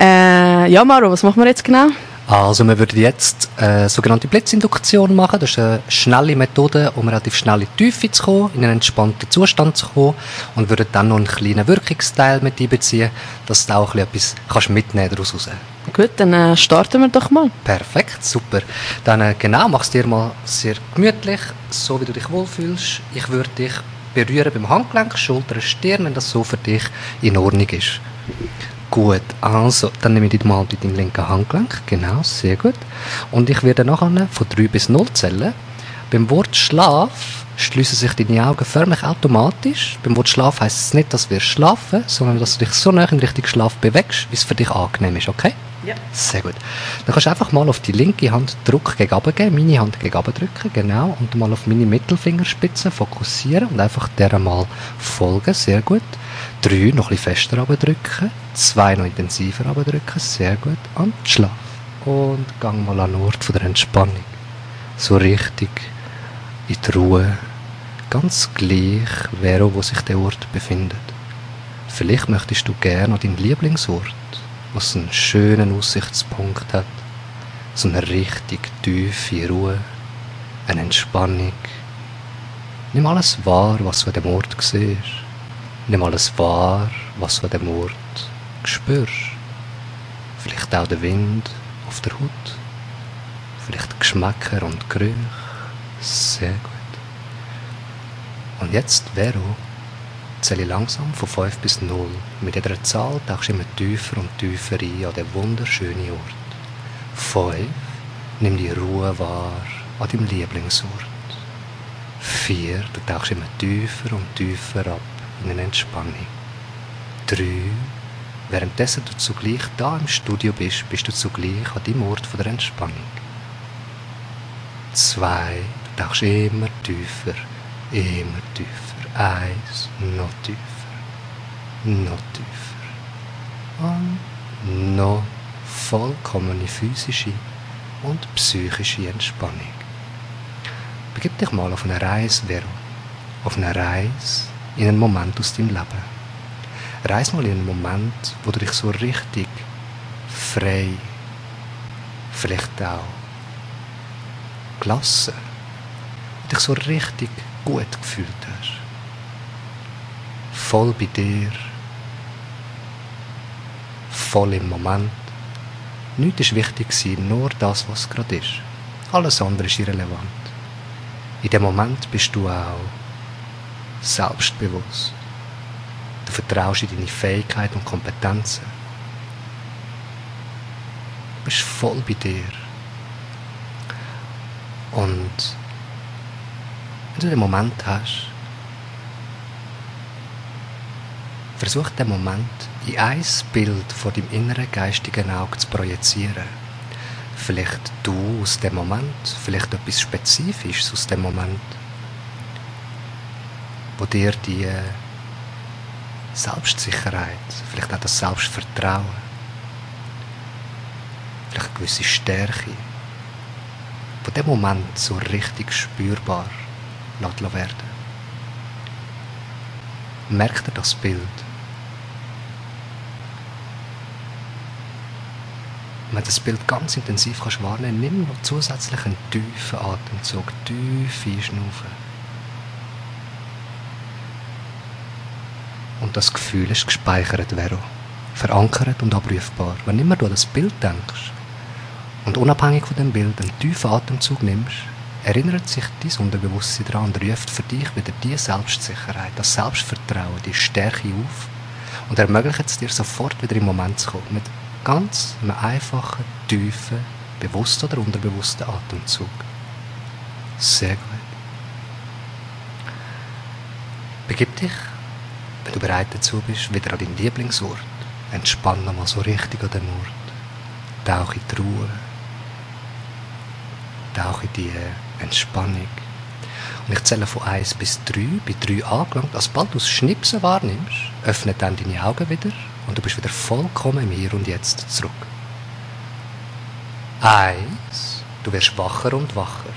Äh, ja, Maro, was machen wir jetzt genau? Also wir würden jetzt äh, sogenannte Blitzinduktion machen. Das ist eine schnelle Methode, um relativ schnell in die Tiefe zu kommen, in einen entspannten Zustand zu kommen und würden dann noch einen kleinen Wirkungsteil mit einbeziehen, dass du auch ein bisschen etwas kannst mitnehmen daraus raus. Gut, dann äh, starten wir doch mal. Perfekt, super. Dann äh, genau, mach's dir mal sehr gemütlich, so wie du dich wohlfühlst. Ich würde dich berühren beim Handgelenk, Schulter, Stirn, wenn das so für dich in Ordnung ist. Gut, also, dann nehme ich die mal mit deinem linken Handgelenk. Genau, sehr gut. Und ich werde nachher von 3 bis 0 zählen. Beim Wort Schlaf schließen sich deine Augen förmlich automatisch. Beim Wort Schlaf heisst es nicht, dass wir schlafen, sondern dass du dich so nah in Richtung Schlaf bewegst, wie es für dich angenehm ist, okay? Ja. Sehr gut. Dann kannst du einfach mal auf die linke Hand Druck gegen geben, meine Hand gegen drücken, genau, und mal auf meine Mittelfingerspitze fokussieren und einfach der mal folgen, sehr gut. Drei noch ein bisschen fester drücken, zwei noch intensiver drücken, sehr gut, und Schlaf. Und gang mal an den Ort von der Entspannung. So richtig in die Ruhe, ganz gleich, wer wo sich der Ort befindet. Vielleicht möchtest du gerne an deinen Lieblingsort was einen schönen Aussichtspunkt hat. So eine richtig tiefe Ruhe, eine Entspannung. Nimm alles wahr, was du an dem Ort siehst. Nimm alles wahr, was du an dem Ort spürst. Vielleicht auch der Wind auf der Haut. Vielleicht Geschmäcker und Gerüche. Sehr gut. Und jetzt, Vero, zähle langsam von 5 bis 0. Mit jeder Zahl tauchst du immer tiefer und tiefer ein an den wunderschönen Ort. 5. Nimm die Ruhe wahr an deinem Lieblingsort. 4. Du tauchst immer tiefer und tiefer ab in eine Entspannung. 3. Währenddessen du zugleich da im Studio bist, bist du zugleich an deinem Ort der Entspannung. 2. Du tauchst immer tiefer, immer tiefer. Eins, noch tiefer, noch tiefer. Und noch vollkommene physische und psychische Entspannung. Begib dich mal auf eine Reise, Vero. Auf eine Reise in einen Moment aus deinem Leben. Reise mal in einen Moment, wo du dich so richtig frei, vielleicht auch gelassen, dich so richtig gut gefühlt hast voll bei dir, voll im Moment. Nichts war wichtig, nur das, was gerade ist. Alles andere ist irrelevant. In dem Moment bist du auch selbstbewusst. Du vertraust in deine Fähigkeiten und Kompetenzen. Du bist voll bei dir. Und wenn du den Moment hast, Versuch den Moment in ein Bild von deinem inneren geistigen Auge zu projizieren. Vielleicht du aus dem Moment, vielleicht etwas Spezifisches aus dem Moment, wo dir die Selbstsicherheit, vielleicht auch das Selbstvertrauen, vielleicht eine gewisse Stärke, von dem Moment so richtig spürbar werden. Merkt ihr das Bild? wenn du das Bild ganz intensiv kannst wahrnehmen nimm noch zusätzlich einen tiefen Atemzug, tief einschnaufen. Und das Gefühl ist gespeichert, Vero. Verankert und abrufbar. Wenn immer du an das Bild denkst und unabhängig von dem Bild einen tiefen Atemzug nimmst, erinnert sich dein Unterbewusstsein daran und ruft für dich wieder die Selbstsicherheit, das Selbstvertrauen, die Stärke auf und ermöglicht es dir sofort wieder im Moment zu kommen. Mit ganz einem einfachen, tiefen, bewussten oder unterbewussten Atemzug. Sehr gut. Begib dich, wenn du bereit dazu bist, wieder an deinen Lieblingsort. Entspann nochmal so richtig an den Ort. Tauch in die Ruhe. Tauch in die Entspannung. Und ich zähle von 1 bis 3, bei 3 angelangt. Sobald du das Schnipsen wahrnimmst, öffne dann deine Augen wieder und du bist wieder vollkommen im Hier und Jetzt zurück. Eins, du wirst wacher und wacher.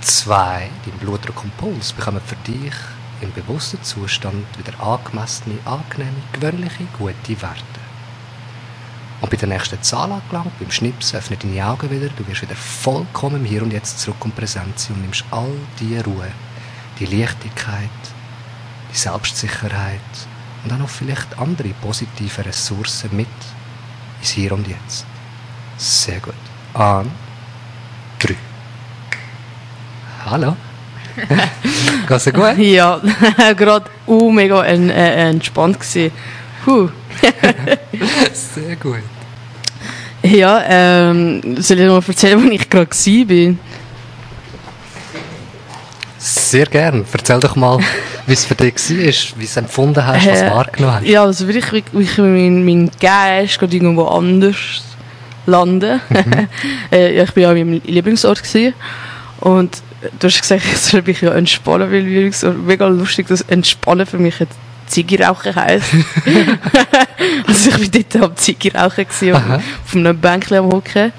Zwei, dein Blutdruck und Puls bekommen für dich im bewussten Zustand wieder angemessene, angenehme, gewöhnliche, gute Werte. Und bei der nächsten Zahl angelangt, beim Schnipsen, öffne deine Augen wieder, du wirst wieder vollkommen im Hier und Jetzt zurück und präsent sein und nimmst all die Ruhe, die Leichtigkeit, die Selbstsicherheit, und dann noch vielleicht andere positive Ressourcen mit ins Hier und Jetzt. Sehr gut. An drei. Hallo. Geht's dir gut? Ja, gerade uh, mega äh, entspannt gewesen. Puh. Sehr gut. Ja, ähm, soll ich mal erzählen, wo ich gerade war? Sehr gern. Erzähl doch mal, wie es für dich war, wie du es empfunden hast, was du Äh, wahrgenommen hast. Ja, also wirklich, wie, wie mein, mein Geist gerade irgendwo anders landen. äh, ja, ich bin ja an meinem Lieblingsort gewesen. und du hast gesagt, ich soll mich ja entspannen, weil Lieblingsort mega lustig, dass Entspannen für mich jetzt Ziege rauchen heisst. also ich bin dort am Ziege rauchen gewesen, auf, einem Bänkchen am Hocken.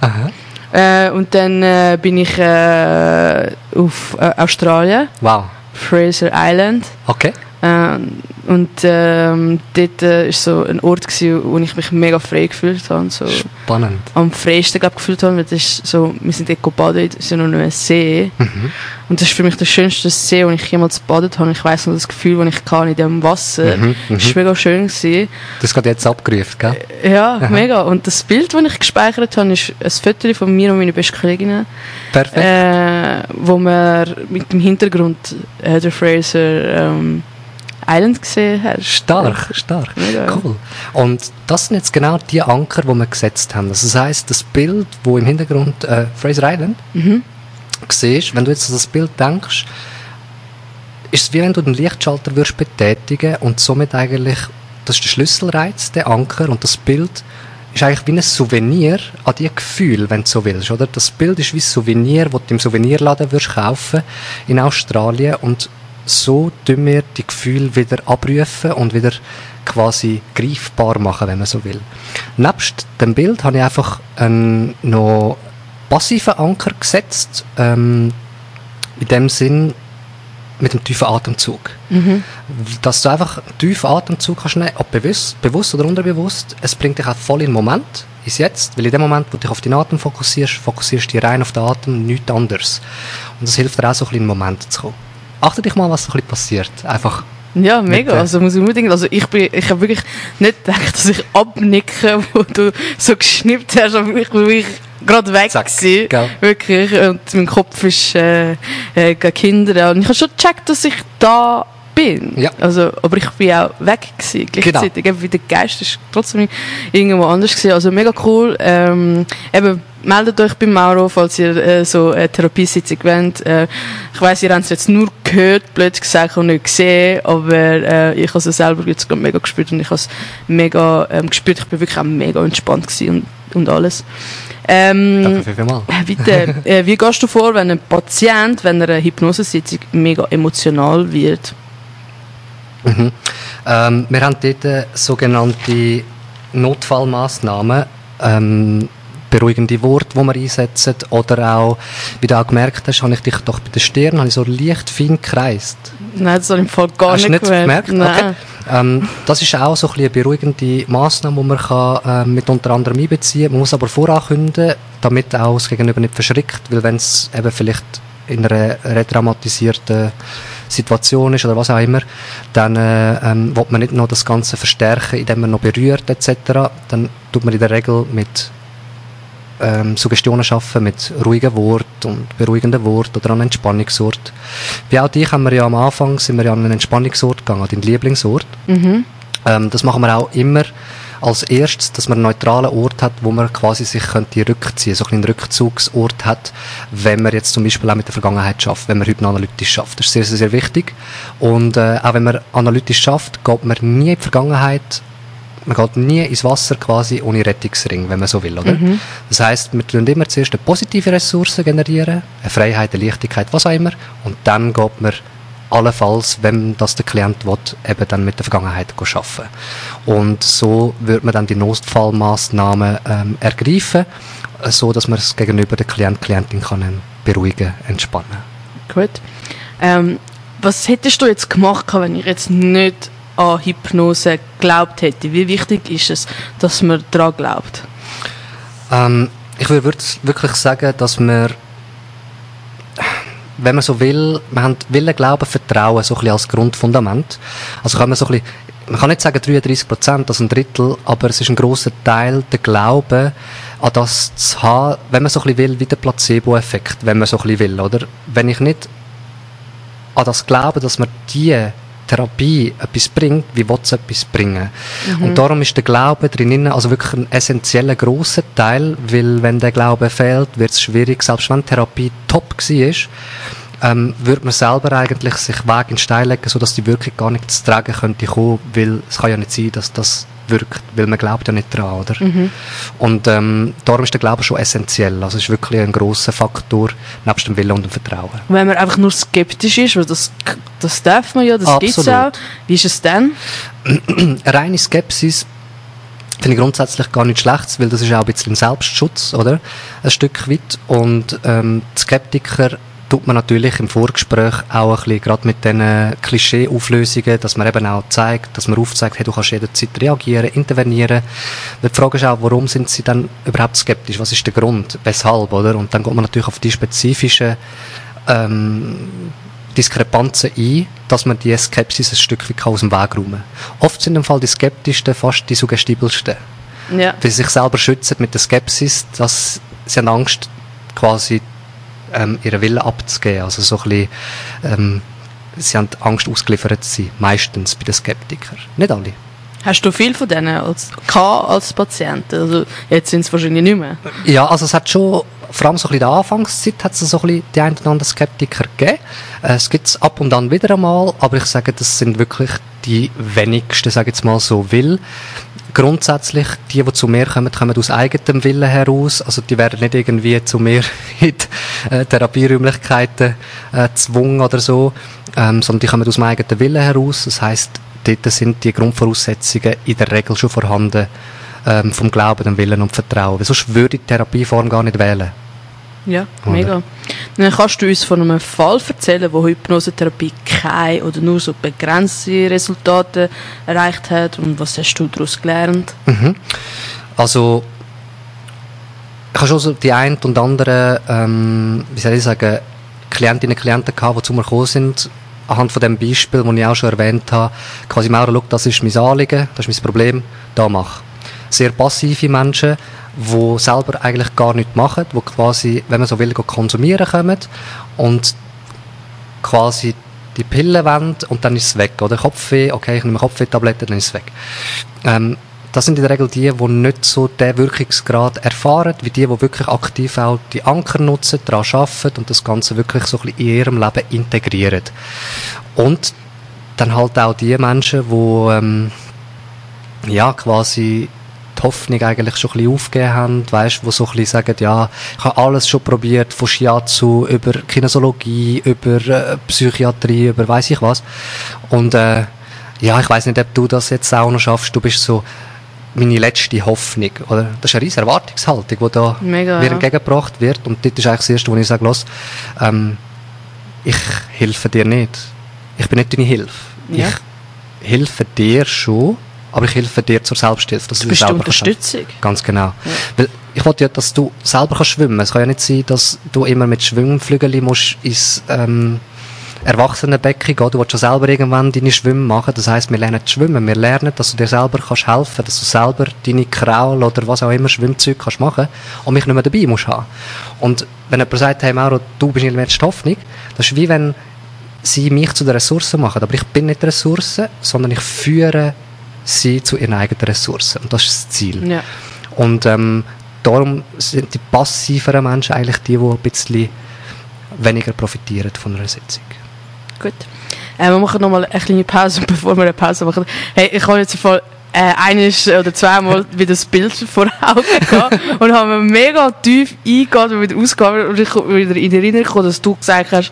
Äh, und dann äh, bin ich äh, auf äh, Australien, Wow. Fraser Island. Okay. Ähm, und ähm, dort äh, ist so ein Ort, gewesen, wo ich mich mega frei gefühlt habe. So Spannend. am freiesten glaub, gefühlt habe. Weil das ist so, wir sind dort gebadet, es ist ja noch ein See. Mhm. Und das ist für mich der schönste See, wo ich jemals gebadet habe. Ich weiss noch das Gefühl, das ich kann in dem Wasser. Mhm, mhm. Das war mega schön. Gewesen. Hast gerade jetzt abgerufen, gell? Ja, mega. Und das Bild, das ich gespeichert habe, ist ein Foto von mir und meinen besten Kolleginnen, Perfekt. äh, wo wir mit dem Hintergrund äh, der Fraser ähm, Island gesehen haben. Stark, stark. Mega. Cool. Und das sind jetzt genau die Anker, die wir gesetzt haben. Also das heisst, das Bild, wo im Hintergrund äh, Fraser Island Mhm. siehst, wenn du jetzt an das Bild denkst, ist es wie wenn du den Lichtschalter würdest betätigen und somit eigentlich, das ist der Schlüsselreiz, der Anker und das Bild ist eigentlich wie ein Souvenir an die Gefühl, wenn du so willst, oder? Das Bild ist wie ein Souvenir, das du im Souvenirladen würdest kaufen in Australien und so tun wir die Gefühle wieder abrufen und wieder quasi greifbar machen, wenn man so will. Nebst dem Bild habe ich einfach einen noch passiven Anker gesetzt, ähm, in dem Sinn mit dem tiefen Atemzug. Dass du einfach einen tiefen Atemzug kannst nehmen, ob bewusst, bewusst oder unterbewusst, es bringt dich auch voll in den Moment, ins Jetzt, weil in dem Moment, wo du dich auf den Atem fokussierst, fokussierst du dich rein auf den Atem, nichts anderes. Und das hilft dir auch so ein bisschen in den Moment zu kommen. Achte dich mal, was so ein bisschen passiert. Einfach, Ja, mega. Äh, Also muss ich unbedingt, also ich bin, ich habe wirklich nicht gedacht, dass ich abnicke, wo du so geschnippt hast, aber ich bin wirklich gerade weg Zack, gewesen. gell? Wirklich. Und mein Kopf ist, äh, äh, Kinder. Und ich habe schon gecheckt, dass ich da bin. Ja. Also, aber ich bin auch weg gewesen, gleichzeitig. Eben, wie der Geist ist trotzdem irgendwo anders gewesen. Also mega cool. Ähm, eben, meldet euch bei Mauro, falls ihr äh, so eine Therapiesitzung wollt. Äh, ich weiss, ihr habt es jetzt nur gehört, blöd gesagt, und nicht gesehen, aber äh, ich habe es selber jetzt gerade mega gespürt und ich habe es mega ähm, gespürt. Ich bin wirklich auch mega entspannt und, und alles. Ähm, danke vielmals. äh, Bitte, äh, wie gehst du vor, wenn ein Patient, wenn er eine Hypnosesitzung mega emotional wird? Mhm. Ähm, wir haben dort äh, sogenannte Notfallmaßnahmen, ähm, beruhigende Worte, die wir einsetzen, oder auch, wie du auch gemerkt hast, habe ich dich doch bei der Stirn habe ich so leicht fein gekreist. Nein, das habe ich im Fall gar Hast du nicht nicht gemerkt. Okay. Ähm, das ist auch so ein bisschen eine beruhigende Massnahme, die man kann, äh, mit unter anderem einbeziehen kann. Man muss aber vorankündigen, damit auch das Gegenüber nicht verschrickt, weil wenn es eben vielleicht in einer redramatisierten Situation ist oder was auch immer, dann äh, ähm, will man nicht noch das Ganze verstärken, indem man noch berührt etc. Dann tut man in der Regel mit ähm, Suggestionen schaffen mit ruhigen Worten und beruhigenden Worten oder an einen Entspannungsort. Wie auch dich haben wir ja am Anfang sind wir ja an einen Entspannungsort gegangen, an deinen Lieblingsort. Mhm. Ähm, das machen wir auch immer als erstes, dass man einen neutralen Ort hat, wo man quasi sich könnte rückziehen, so ein einen Rückzugsort hat, wenn man jetzt zum Beispiel auch mit der Vergangenheit schafft, wenn man hypnoanalytisch schafft. Das ist sehr, sehr, sehr wichtig. Und äh, auch wenn man analytisch schafft, geht man nie in die Vergangenheit man geht nie ins Wasser quasi ohne Rettungsring, wenn man so will, oder? Das heißt, wir tun immer zuerst eine positive Ressource generieren, eine Freiheit, eine Leichtigkeit, was auch immer, und dann geht man allenfalls, wenn das der Klient will, eben dann mit der Vergangenheit arbeiten. Und so wird man dann die Notfallmaßnahmen ähm, ergreifen, äh, so dass man es gegenüber der Klient, Klientin kann ähm, beruhigen, entspannen. Gut. Ähm, was hättest du jetzt gemacht, wenn ich jetzt nicht an Hypnose geglaubt hätte? Wie wichtig ist es, dass man daran glaubt? Ähm, ich würde würd- wirklich sagen, dass wir, wenn man so will, wir haben Willen, Glauben, Vertrauen so ein bisschen als Grundfundament. Also kann man so ein bisschen, man kann nicht sagen 33 Prozent, also ein Drittel, aber es ist ein großer Teil der Glaube an das zu haben, wenn man so ein bisschen will, wie der Placebo-Effekt, wenn man so ein bisschen will, oder? Wenn ich nicht an das glaube, dass man die Therapie etwas bringt, wie will es etwas bringen? Und darum ist der Glaube drinnen also wirklich ein essentieller grosser Teil, weil wenn der Glaube fehlt, wird es schwierig, selbst wenn die Therapie top war, ähm, würde man selber eigentlich sich Weg in Stein legen, sodass die Wirkung gar nicht zu tragen könnte kommen, weil es kann ja nicht sein, dass das wirkt, weil man glaubt ja nicht dran, oder? Und ähm, darum ist der Glaube schon essentiell. Also es ist wirklich ein grosser Faktor, nebst dem Willen und dem Vertrauen. Wenn man einfach nur skeptisch ist, weil das, das darf man ja, das gibt es auch. Wie ist es dann? Eine reine Skepsis finde ich grundsätzlich gar nicht schlecht, weil das ist auch ein bisschen Selbstschutz, oder? Ein Stück weit. Und ähm, die Skeptiker tut man natürlich im Vorgespräch auch ein bisschen, gerade mit diesen Klischee-Auflösungen, dass man eben auch zeigt, dass man aufzeigt, hey, du kannst jederzeit reagieren, intervenieren. Weil die Frage ist auch, warum sind sie dann überhaupt skeptisch? Was ist der Grund? Weshalb, oder? Und dann geht man natürlich auf die spezifischen ähm, Diskrepanzen ein, dass man die Skepsis ein Stück weit aus dem Weg räumen kann. Oft sind im Fall die skeptischsten fast die suggestibelsten. Ja. Weil sie sich selber schützen mit der Skepsis, dass sie haben Angst, quasi ähm, ihren Willen abzugeben. Also so ein bisschen, ähm, sie haben Angst, ausgeliefert zu sein. Meistens bei den Skeptikern. Nicht alle. Hast du viel von denen als, als Patient? Also jetzt sind es wahrscheinlich nicht mehr. Ja, also es hat schon, vor allem so ein bisschen in der Anfangszeit, hat es so ein bisschen die ein oder anderen Skeptiker gegeben. Äh, Es gibt es ab und an wieder einmal, aber ich sage, das sind wirklich die wenigsten, sage ich jetzt mal so, will. Grundsätzlich, die, die zu mir kommen, kommen aus eigenem Willen heraus. Also die werden nicht irgendwie zu mir in die äh, Therapieräumlichkeiten äh, gezwungen oder so, ähm, sondern die kommen aus dem eigenen Willen heraus. Das heißt, dort sind die Grundvoraussetzungen in der Regel schon vorhanden ähm, vom Glauben, dem Willen und Vertrauen. Weil sonst würde ich die Therapieform gar nicht wählen. Ja, Oder? mega. Dann kannst du uns von einem Fall erzählen, wo Hypnosetherapie keine oder nur so begrenzte Resultate erreicht hat und was hast du daraus gelernt? Mhm. Also, ich habe schon so die ein und andere, ähm, wie soll ich sagen, Klientinnen und Klienten gehabt, die zu mir gekommen sind, anhand von dem Beispiel, das ich auch schon erwähnt habe, quasi, Mauro, schau, das ist mein Anliegen, das ist mein Problem, da mach. Sehr passive Menschen, die selber eigentlich gar nichts machen, die quasi, wenn man so will, konsumieren kommen und quasi die Pille wollen und dann ist es weg. Oder Kopfweh, okay, ich nehme Kopfweh-Tabletten, dann ist es weg. Ähm, das sind in der Regel die, die nicht so den Wirkungsgrad erfahren, wie die, die wirklich aktiv auch die Anker nutzen, daran arbeiten und das Ganze wirklich so ein bisschen in ihrem Leben integrieren. Und dann halt auch die Menschen, die ähm, ja quasi die Hoffnung eigentlich schon ein bisschen aufgegeben haben, weißt, wo so ein bisschen sagen, ja, ich habe alles schon probiert, von Shiatsu über Kinesiologie, über äh, Psychiatrie, über weiß ich was. Und äh, ja, ich weiß nicht, ob du das jetzt auch noch schaffst. Du bist so meine letzte Hoffnung, oder? Das ist eine riesige Erwartungshaltung, die da Mega, mir entgegengebracht wird. Und das ist eigentlich das Erste, wo ich sage, los, ähm, ich helfe dir nicht. Ich bin nicht deine Hilfe. Ja. Ich helfe dir schon, aber ich helfe dir zur Selbsthilfe. Dass Du bist selber kannst Unterstützung. Ganz genau. Weil ich wollte ja, dass du selber kannst schwimmen. Es kann ja nicht sein, dass du immer mit Schwimmflügeln musst ins ähm, Erwachsenenbecken gehen. Du willst schon selber irgendwann deine Schwimmen machen. Das heißt, wir lernen zu schwimmen. Wir lernen, dass du dir selber kannst helfen, dass du selber deine Kraul oder was auch immer Schwimmzeug kannst machen und mich nicht mehr dabei musst haben. Und wenn jemand sagt, hey Mauro, du bist nicht mehr die Hoffnung, das ist wie wenn sie mich zu der Ressource machen. Aber ich bin nicht die Ressource, sondern ich führe sie zu ihren eigenen Ressourcen. Und das ist das Ziel. Ja. Und ähm, darum sind die passiveren Menschen eigentlich die, die ein bisschen weniger profitieren von einer Sitzung. Gut. Äh, wir machen nochmal eine kleine Pause, bevor wir eine Pause machen. Hey, ich habe jetzt voll äh, eines oder zweimal wieder das Bild vor Augen gehabt und habe mir mega tief eingegangen und wieder ausgegangen und ich komme wieder in Erinnerung gekommen, dass du gesagt hast,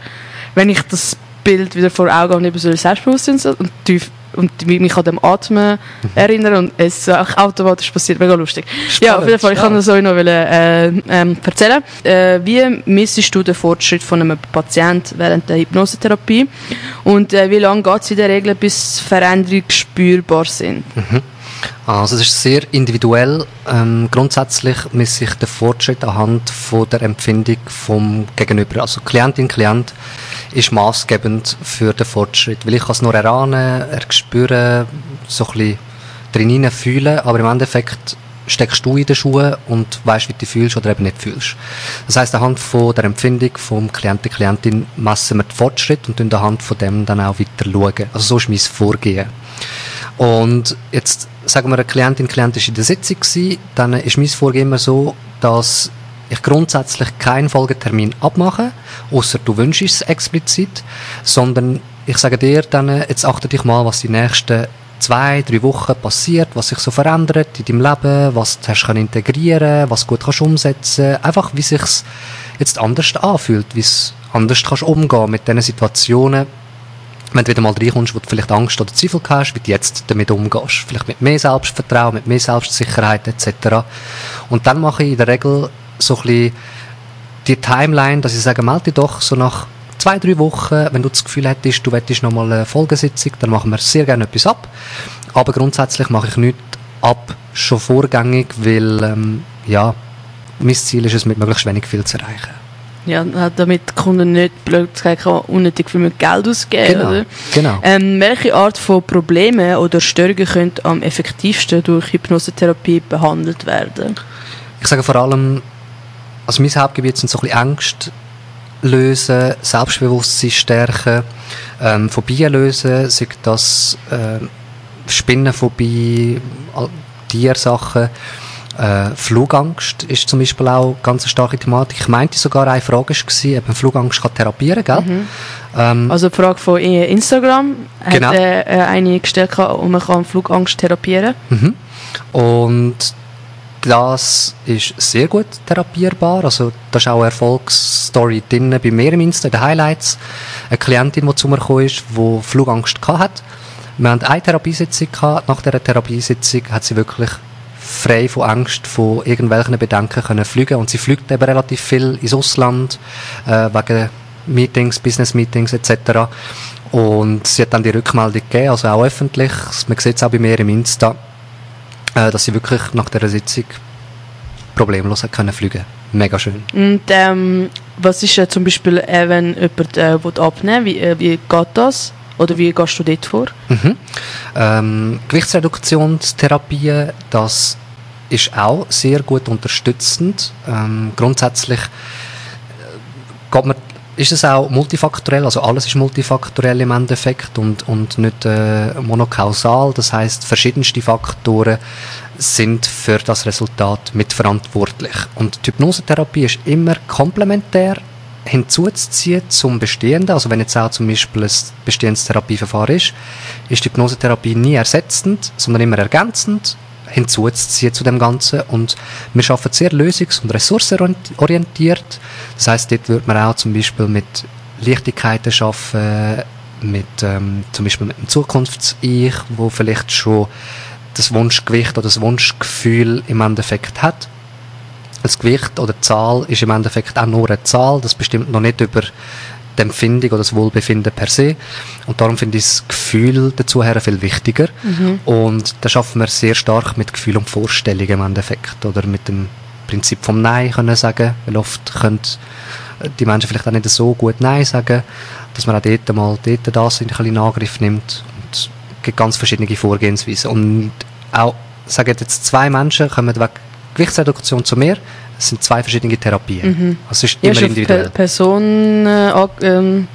wenn ich das Bild wieder vor Augen habe, eben so Selbstbewusstsein und tief und mich an dem Atmen erinnern und es ist auch automatisch passiert, mega lustig. ja, auf jeden Fall, ich kann das euch noch wollen, äh, ähm, erzählen. Äh, wie misst du den Fortschritt von einem Patienten während der Hypnosetherapie und äh, wie lange geht es in der Regel, bis Veränderungen spürbar sind? Also es ist sehr individuell. Ähm, grundsätzlich misst sich der Fortschritt anhand von der Empfindung vom Gegenüber. Also Klientin, Klient ist maßgebend für den Fortschritt, weil ich kann es nur erahnen, er spüren, so ein bisschen drin fühlen, aber im Endeffekt steckst du in den Schuhen und weißt, wie du fühlst oder eben nicht fühlst. Das heißt, anhand von der Empfindung vom Klienten, Klientin messen wir den Fortschritt und anhand von dem dann auch weiter schauen. Also so ist mein Vorgehen. Und jetzt sagen wir, eine Klientin, Klient ist in der Sitzung gewesen, dann ist mein Vorgehen immer so, dass ich grundsätzlich keinen Folgetermin abmache, außer du wünschst es explizit, sondern ich sage dir dann, jetzt achte dich mal, was die nächsten zwei, drei Wochen passiert, was sich so verändert in deinem Leben, was du hast integrieren, was gut kannst umsetzen, einfach wie sich's jetzt anders anfühlt, wie es anders kannst umgehen mit diesen Situationen, wenn du wieder mal reinkommst, wo du vielleicht Angst oder Zweifel hast, wie du jetzt damit umgehst. Vielleicht mit mehr Selbstvertrauen, mit mehr Selbstsicherheit etc. Und dann mache ich in der Regel so ein bisschen die Timeline, dass ich sage, melde dich doch so nach zwei, drei Wochen, wenn du das Gefühl hättest, du hättest noch mal eine Folgesitzung, dann machen wir sehr gerne etwas ab. Aber grundsätzlich mache ich nichts ab, schon vorgängig, weil, ähm, ja, mein Ziel ist es, mit möglichst wenig viel zu erreichen. Ja, damit die Kunden nicht gesagt unnötig viel mehr Geld ausgeben, Genau, oder? genau. Ähm, welche Art von Problemen oder Störungen können am effektivsten durch Hypnosetherapie behandelt werden? Ich sage vor allem, also mein Hauptgebiet sind so ein bisschen Ängste lösen, Selbstbewusstsein stärken, ähm, Phobien lösen, sei das äh, Spinnenphobie, Tiersachen, äh, Flugangst ist zum Beispiel auch ganz eine starke Thematik. Ich meinte sogar, eine Frage war, ob man Flugangst kann therapieren kann, gell? Ähm, Also die Frage von äh, Instagram Genau. hat äh, äh, eine gestellt und man kann Flugangst therapieren. Mhm. Und das ist sehr gut therapierbar. Also, da ist auch eine Erfolgsstory drin bei mir im Insta, in den Highlights. Eine Klientin, die zu mir gekommen ist, die Flugangst hatte. Wir hatten eine Therapiesitzung gehabt. Nach dieser Therapiesitzung hat sie wirklich frei von Angst, von irgendwelchen Bedenken können fliegen. Und sie fliegt eben relativ viel ins Ausland, äh, wegen Meetings, Business-Meetings etc. Und sie hat dann die Rückmeldung gegeben, also auch öffentlich. Man sieht es auch bei mir im Insta äh, dass sie wirklich nach dieser Sitzung problemlos hat können fliegen. Mega schön. Und ähm, was ist äh, zum Beispiel, äh, wenn jemand äh, abnehmen will, wie, äh, wie geht das? Oder wie gehst du dort vor? Mhm. Ähm, Gewichtsreduktionstherapie, das ist auch sehr gut unterstützend. Ähm, grundsätzlich äh, geht man, ist es auch multifaktorell, also alles ist multifaktorell im Endeffekt und, und nicht äh, monokausal. Das heißt, verschiedenste Faktoren sind für das Resultat mitverantwortlich. Und die Hypnosetherapie ist immer komplementär hinzuzuziehen zum Bestehenden. Also wenn jetzt auch zum Beispiel ein bestehendes Therapieverfahren ist, ist die Hypnosetherapie nie ersetzend, sondern immer ergänzend hinzuzuziehen zu dem Ganzen. Und wir arbeiten sehr lösungs- und ressourcenorientiert. Das heißt, dort wird man auch zum Beispiel mit Leichtigkeiten arbeiten, mit, ähm, zum Beispiel mit einem Zukunfts-Ich, wo vielleicht schon das Wunschgewicht oder das Wunschgefühl im Endeffekt hat. Das Gewicht oder die Zahl ist im Endeffekt auch nur eine Zahl. Das bestimmt noch nicht über die Empfindung oder das Wohlbefinden per se. Und darum finde ich das Gefühl dazu her viel wichtiger. Und da schaffen wir sehr stark mit Gefühl und Vorstellung im Endeffekt. Oder mit dem Prinzip vom Nein können sagen. Weil oft können die Menschen vielleicht auch nicht so gut Nein sagen, dass man auch dort mal dort das in einen Angriff nimmt. Und es gibt ganz verschiedene Vorgehensweisen. Und auch, sagen jetzt zwei Menschen kommen wegen Gewichtsreduktion zu mir. Es sind zwei verschiedene Therapien. Also es ist Ja, immer auf individuell. per Person äh, ähm,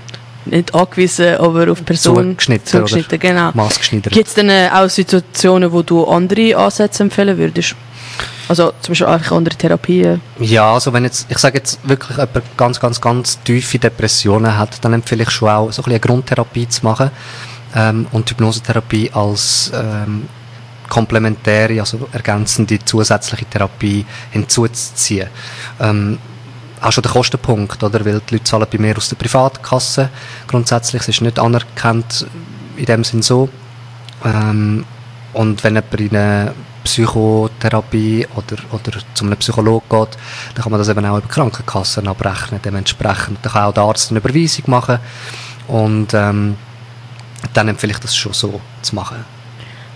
nicht angewiesen, aber auf Person Zugeschnitten, zugeschnitten genau. Maßgeschneidert. Gibt es denn äh, auch Situationen, wo du andere Ansätze empfehlen würdest? Also zum Beispiel einfach andere Therapien. Ja, also wenn jetzt, ich sage jetzt wirklich jemand ganz, ganz, ganz tiefe Depressionen hat, dann empfehle ich schon auch so ein bisschen eine Grundtherapie zu machen ähm, und Hypnosetherapie als ähm, komplementäre, also ergänzende zusätzliche Therapie hinzuzuziehen. Ähm, auch schon der Kostenpunkt, oder? Weil die Leute zahlen bei mir aus der Privatkasse. Grundsätzlich es ist nicht anerkannt in dem Sinn so. Ähm, und wenn jemand in eine Psychotherapie oder, oder zu einem Psychologen geht, dann kann man das eben auch über Krankenkassen abrechnen. Dementsprechend dann kann auch der Arzt eine Überweisung machen. Und ähm, dann empfehle ich das schon so zu machen.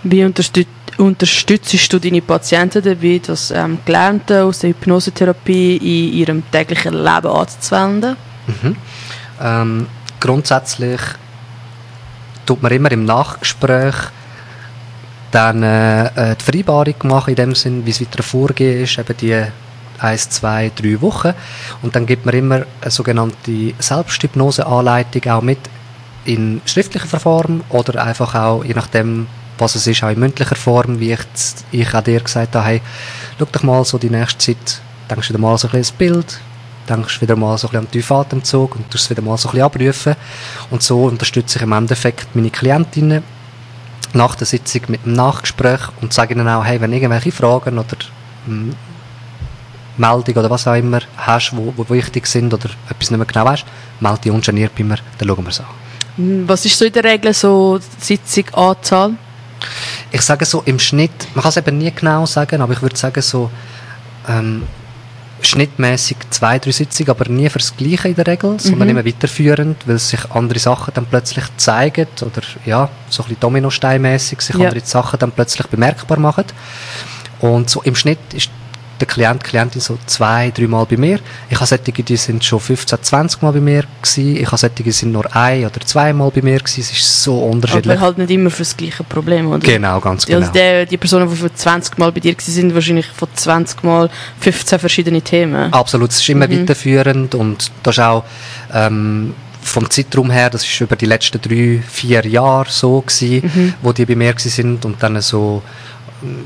Wie unterstüt unterstützt du deine Patienten dabei, das ähm, Gelernte aus der Hypnosetherapie in ihrem täglichen Leben anzuwenden? Mhm. Ähm, grundsätzlich tut man immer im Nachgespräch dann äh, die Vereinbarung machen, in dem Sinn, wie es weiter vorgehen ist, eben die eins, zwei, drei Wochen. Und dann gibt man immer eine sogenannte Selbsthypnose-Anleitung auch mit in schriftlicher Form oder einfach auch, je nachdem, was es ist, auch in mündlicher Form, wie ich, ich auch dir gesagt habe, hey, schau doch mal so die nächste Zeit, denkst wieder mal so ein bisschen Bild, denkst wieder mal so ein bisschen an den Atemzug und tust es wieder mal so ein bisschen abrufen. Und so unterstütze ich im Endeffekt meine Klientinnen nach der Sitzung mit einem Nachgespräch und sage ihnen auch, hey, wenn irgendwelche Fragen oder hm, Meldung oder was auch immer hast, wo, wo wichtig sind oder etwas nicht mehr genau weißt, melde dich ungeniert bei mir, dann schauen wir es an. Hm, was ist so in der Regel so die Sitzunganzahl? Ich sage so im Schnitt, man kann es eben nie genau sagen, aber ich würde sagen so ähm, schnittmäßig zwei, drei Sitzungen, aber nie fürs Gleiche in der Regel, sondern mhm. immer weiterführend, weil sich andere Sachen dann plötzlich zeigen oder ja, so ein bisschen Dominosteinmäßig sich ja. andere Sachen dann plötzlich bemerkbar machen. Und so im Schnitt ist der Klient, Klientin so zwei, drei Mal bei mir. Ich habe solche, die sind schon 15, 20 Mal bei mir gewesen. Ich habe solche, die sind nur ein oder zwei Mal bei mir gewesen. Es ist so unterschiedlich. Aber halt nicht immer für das gleiche Problem, oder? Genau, ganz genau. Also die, die Personen, die für 20 Mal bei dir gewesen sind, wahrscheinlich von 20 Mal 15 verschiedene Themen. Absolut, es ist immer mhm. weiterführend und das ist auch, ähm, vom Zeitraum her, das ist über die letzten drei, vier Jahre so gewesen, mhm. wo die bei mir sind und dann so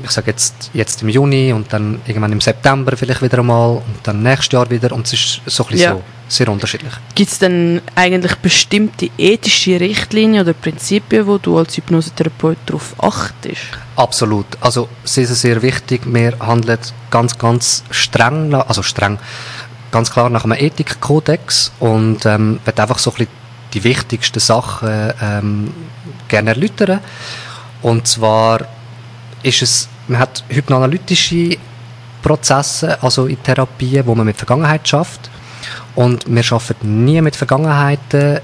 ich sage jetzt, jetzt im Juni und dann irgendwann im September vielleicht wieder einmal und dann nächstes Jahr wieder und es ist so ein bisschen ja. so, sehr unterschiedlich. Gibt es denn eigentlich bestimmte ethische Richtlinien oder Prinzipien, wo du als Hypnosetherapeut darauf achtest? Absolut. Also es ist sehr wichtig, wir handeln ganz, ganz streng, also streng, ganz klar nach einem Ethikkodex und ähm, wird einfach so ein bisschen die wichtigsten Sachen ähm, gerne erläutern. Und zwar ist es, man hat hypnoanalytische Prozesse, also in Therapien, wo man mit Vergangenheit schafft und wir arbeiten nie mit Vergangenheiten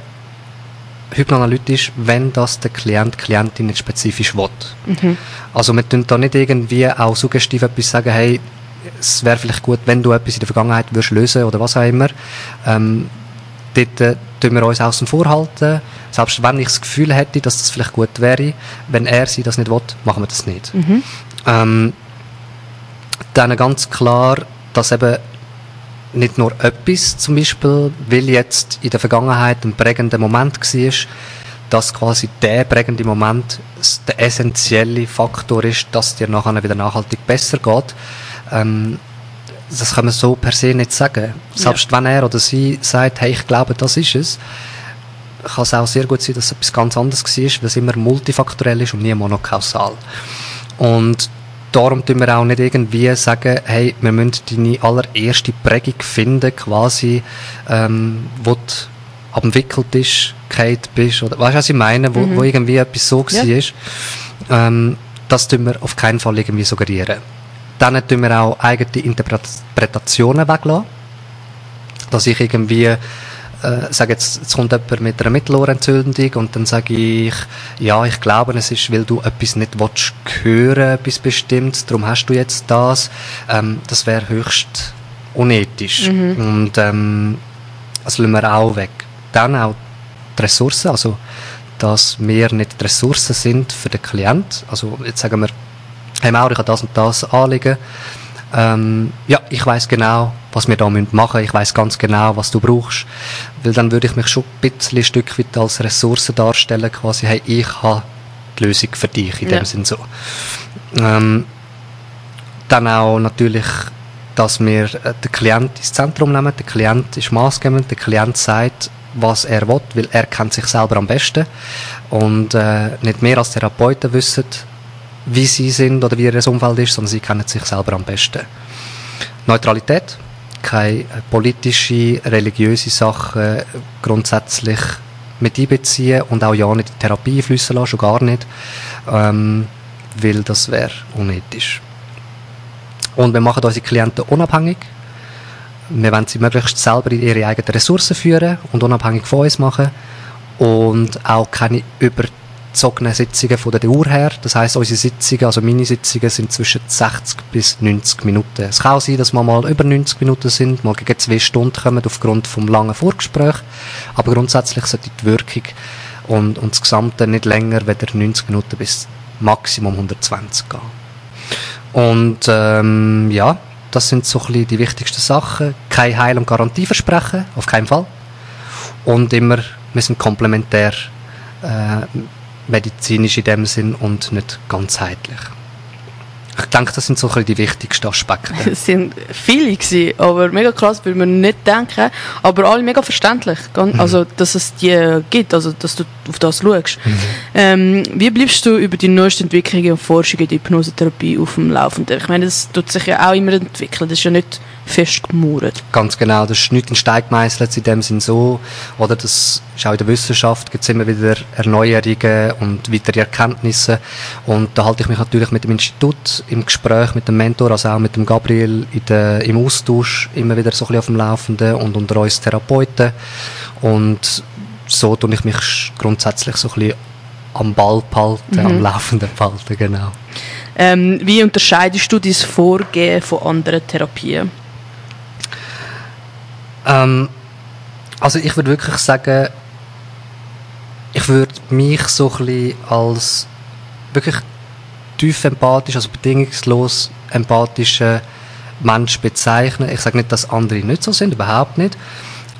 hypnoanalytisch, wenn das der Klient, Klientin nicht spezifisch will. Mhm. Also wir tun da nicht irgendwie auch suggestiv etwas sagen, hey, es wäre vielleicht gut, wenn du etwas in der Vergangenheit würdest lösen oder was auch immer. Ähm, dort äh, tun wir uns außen vorhalten. Selbst wenn ich das Gefühl hätte, dass das vielleicht gut wäre, wenn er sie das nicht will, machen wir das nicht. Mhm. Ähm, dann ganz klar, dass eben nicht nur etwas zum Beispiel, weil jetzt in der Vergangenheit ein prägender Moment war, dass quasi der prägende Moment der essentielle Faktor ist, dass dir nachher wieder nachhaltig besser geht. Ähm, das kann man so per se nicht sagen. Selbst ja. wenn er oder sie sagt, hey, ich glaube, das ist es, kann es auch sehr gut sein, dass es etwas ganz anderes war, weil es immer multifaktorell ist und nie monokausal. Und darum tun wir auch nicht irgendwie sagen, hey, wir müssen deine allererste Prägung finden, quasi, ähm, wo du abentwickelt ist, Kate bist, oder, weißt du, was ich meine, wo, mhm. wo irgendwie etwas so ja. war. Ähm, das tun wir auf keinen Fall irgendwie suggerieren. Dann tun wir auch eigene Interpretationen weglassen. Dass ich irgendwie, äh, sage jetzt, jetzt kommt jemand mit einer Mittelohrentzündung und dann sage ich, ja, ich glaube, es ist, weil du etwas nicht willst hören, etwas Bestimmtes, darum hast du jetzt das. Ähm, das wäre höchst unethisch. Mhm. Und ähm, das lassen wir auch weg. Dann auch die Ressourcen, also dass wir nicht die Ressourcen sind für den Klient. Also jetzt sagen wir, hey Mauro, ich habe das und das anliegen. Ähm, ja, ich weiß genau, was wir da machen müssen. Ich weiß ganz genau, was du brauchst. Weil dann würde ich mich schon ein bisschen ein Stück weit als Ressource darstellen, quasi, hey, ich habe die Lösung für dich, in ja. dem Sinn so. Ähm, dann auch natürlich, dass wir äh, den Klient ins Zentrum nehmen. Der Klient ist maßgebend, der Klient sagt, was er will, weil er kennt sich selber am besten. Und äh, nicht mehr als Therapeuten wissen, wie sie sind oder wie ihr Umfeld ist, sondern sie kennen sich selber am besten. Neutralität, keine politische, religiöse Sachen grundsätzlich mit einbeziehen und auch ja nicht in Therapie fließen lassen, schon gar nicht, ähm, weil das wäre unethisch. Und wir machen unsere Klienten unabhängig. Wir wollen sie möglichst selber in ihre eigenen Ressourcen führen und unabhängig von uns machen und auch keine über gezogenen Sitzungen von der Dauer her. Das heißt, unsere Sitzungen, also meine Sitzungen, sind zwischen 60 bis 90 Minuten. Es kann auch sein, dass wir mal über 90 Minuten sind, mal gegen zwei Stunden kommen aufgrund vom langen Vorgespräch. Aber grundsätzlich sollte die Wirkung und, und das Gesamte nicht länger weder 90 Minuten bis Maximum 120 gehen. Und ähm, ja, das sind so ein die wichtigsten Sachen. Kein Heil- und Garantieversprechen, auf keinen Fall. Und immer, wir sind komplementär äh, medizinisch in dem Sinn und nicht ganzheitlich. Ich denke, das sind so die wichtigsten Aspekte. Es sind viele gewesen, aber mega krass, würde man nicht denken, aber alle mega verständlich, Gan- also dass es die gibt, also dass du auf das schaust. Ähm, wie bleibst du über die neuesten Entwicklungen und Forschungen in der Hypnosetherapie auf dem Laufenden? Ich meine, das tut sich ja auch immer entwickeln, das ist ja nicht festgemauert. Ganz genau, das ist nicht in Stein gemeißelt in dem Sinn so. Oder das ist auch in der Wissenschaft, gibt es immer wieder Erneuerungen und weitere Erkenntnisse. Und da halte ich mich natürlich mit dem Institut im Gespräch mit dem Mentor, also auch mit dem Gabriel der, im Austausch immer wieder so ein bisschen auf dem Laufenden und unter uns Therapeuten. Und so tue ich mich grundsätzlich so ein bisschen am Ball behalten, am Laufenden behalten, genau. Ähm, wie unterscheidest du dein Vorgehen von anderen Therapien? Ähm, also ich würde wirklich sagen, ich würde mich so ein bisschen als wirklich tief empathisch, also bedingungslos empathischer Mensch bezeichnen. Ich sage nicht, dass andere nicht so sind, überhaupt nicht.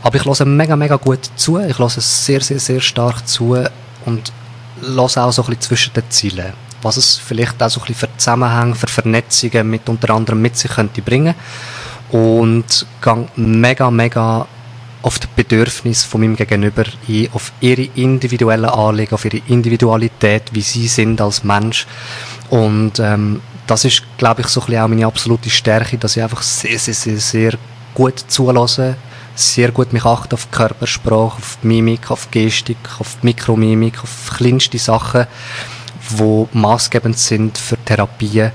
Aber ich höre mega, mega gut zu. Ich höre sehr, sehr, sehr stark zu und höre auch so ein bisschen zwischen den Zielen. Was es vielleicht auch so ein bisschen für Zusammenhänge, für Vernetzungen mit unter anderem mit sich könnte bringen. Und gehe mega, mega auf die Bedürfnisse von meinem Gegenüber ein, auf ihre individuellen Anliegen, auf ihre Individualität, wie sie sind als Mensch. Und ähm, das ist, glaube ich, so ein bisschen auch meine absolute Stärke, dass ich einfach sehr, sehr, sehr, sehr gut zulasse, sehr gut mich achte auf Körpersprache, auf Mimik, auf Gestik, auf Mikromimik, auf kleinste Sachen, die maßgebend sind für Therapien,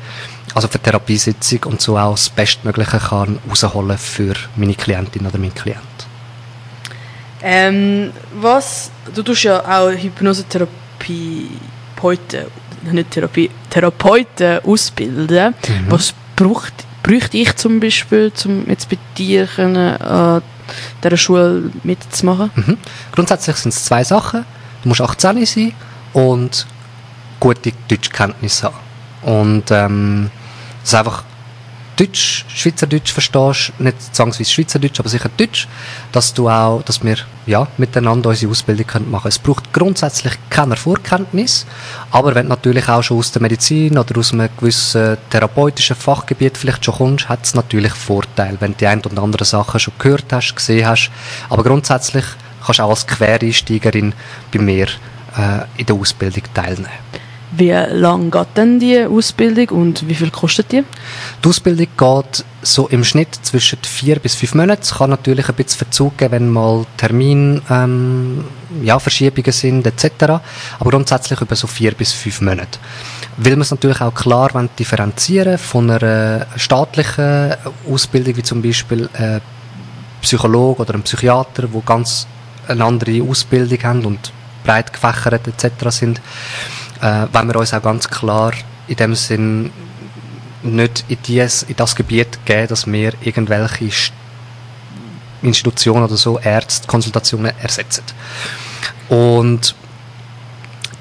also für Therapiesitzung und so auch das Bestmögliche kann rausholen für meine Klientin oder meinen Klient. Ähm, was, du tust ja auch Hypnosetherapie heute, nicht Therapie, Therapeuten ausbilden. Was braucht, bräuchte ich zum Beispiel, um jetzt bei dir können, an dieser Schule mitzumachen? Mhm. Grundsätzlich sind es zwei Sachen. Du musst 18 sein und gute Deutschkenntnisse haben. Und ähm, dass einfach Deutsch, Schweizerdeutsch verstehst, nicht zwangsweise Schweizerdeutsch, aber sicher Deutsch, dass du auch, dass wir ja, miteinander unsere Ausbildung können machen Es braucht grundsätzlich keine Vorkenntnis, aber wenn du natürlich auch schon aus der Medizin oder aus einem gewissen therapeutischen Fachgebiet vielleicht schon kommst, hat es natürlich Vorteile, wenn du die ein oder andere Sachen schon gehört hast, gesehen hast. Aber grundsätzlich kannst du auch als Quereinsteigerin bei mir äh, in der Ausbildung teilnehmen. Wie lang geht denn die Ausbildung und wie viel kostet die? Die Ausbildung geht so im Schnitt zwischen vier bis fünf Monaten. Es kann natürlich ein bisschen Verzug geben, wenn mal Termin, ähm, ja, Verschiebungen sind etc. Aber grundsätzlich über so vier bis fünf Monate. Weil wir es natürlich auch klar differenzieren von einer staatlichen Ausbildung, wie zum Beispiel ein Psychologe oder ein Psychiater, wo ganz eine andere Ausbildung haben und breit gefächert etc. sind, äh, wollen wir uns auch ganz klar in dem Sinn nicht in, dies, in das Gebiet geben, dass wir irgendwelche St- Institutionen oder so Ärztekonsultationen ersetzen. Und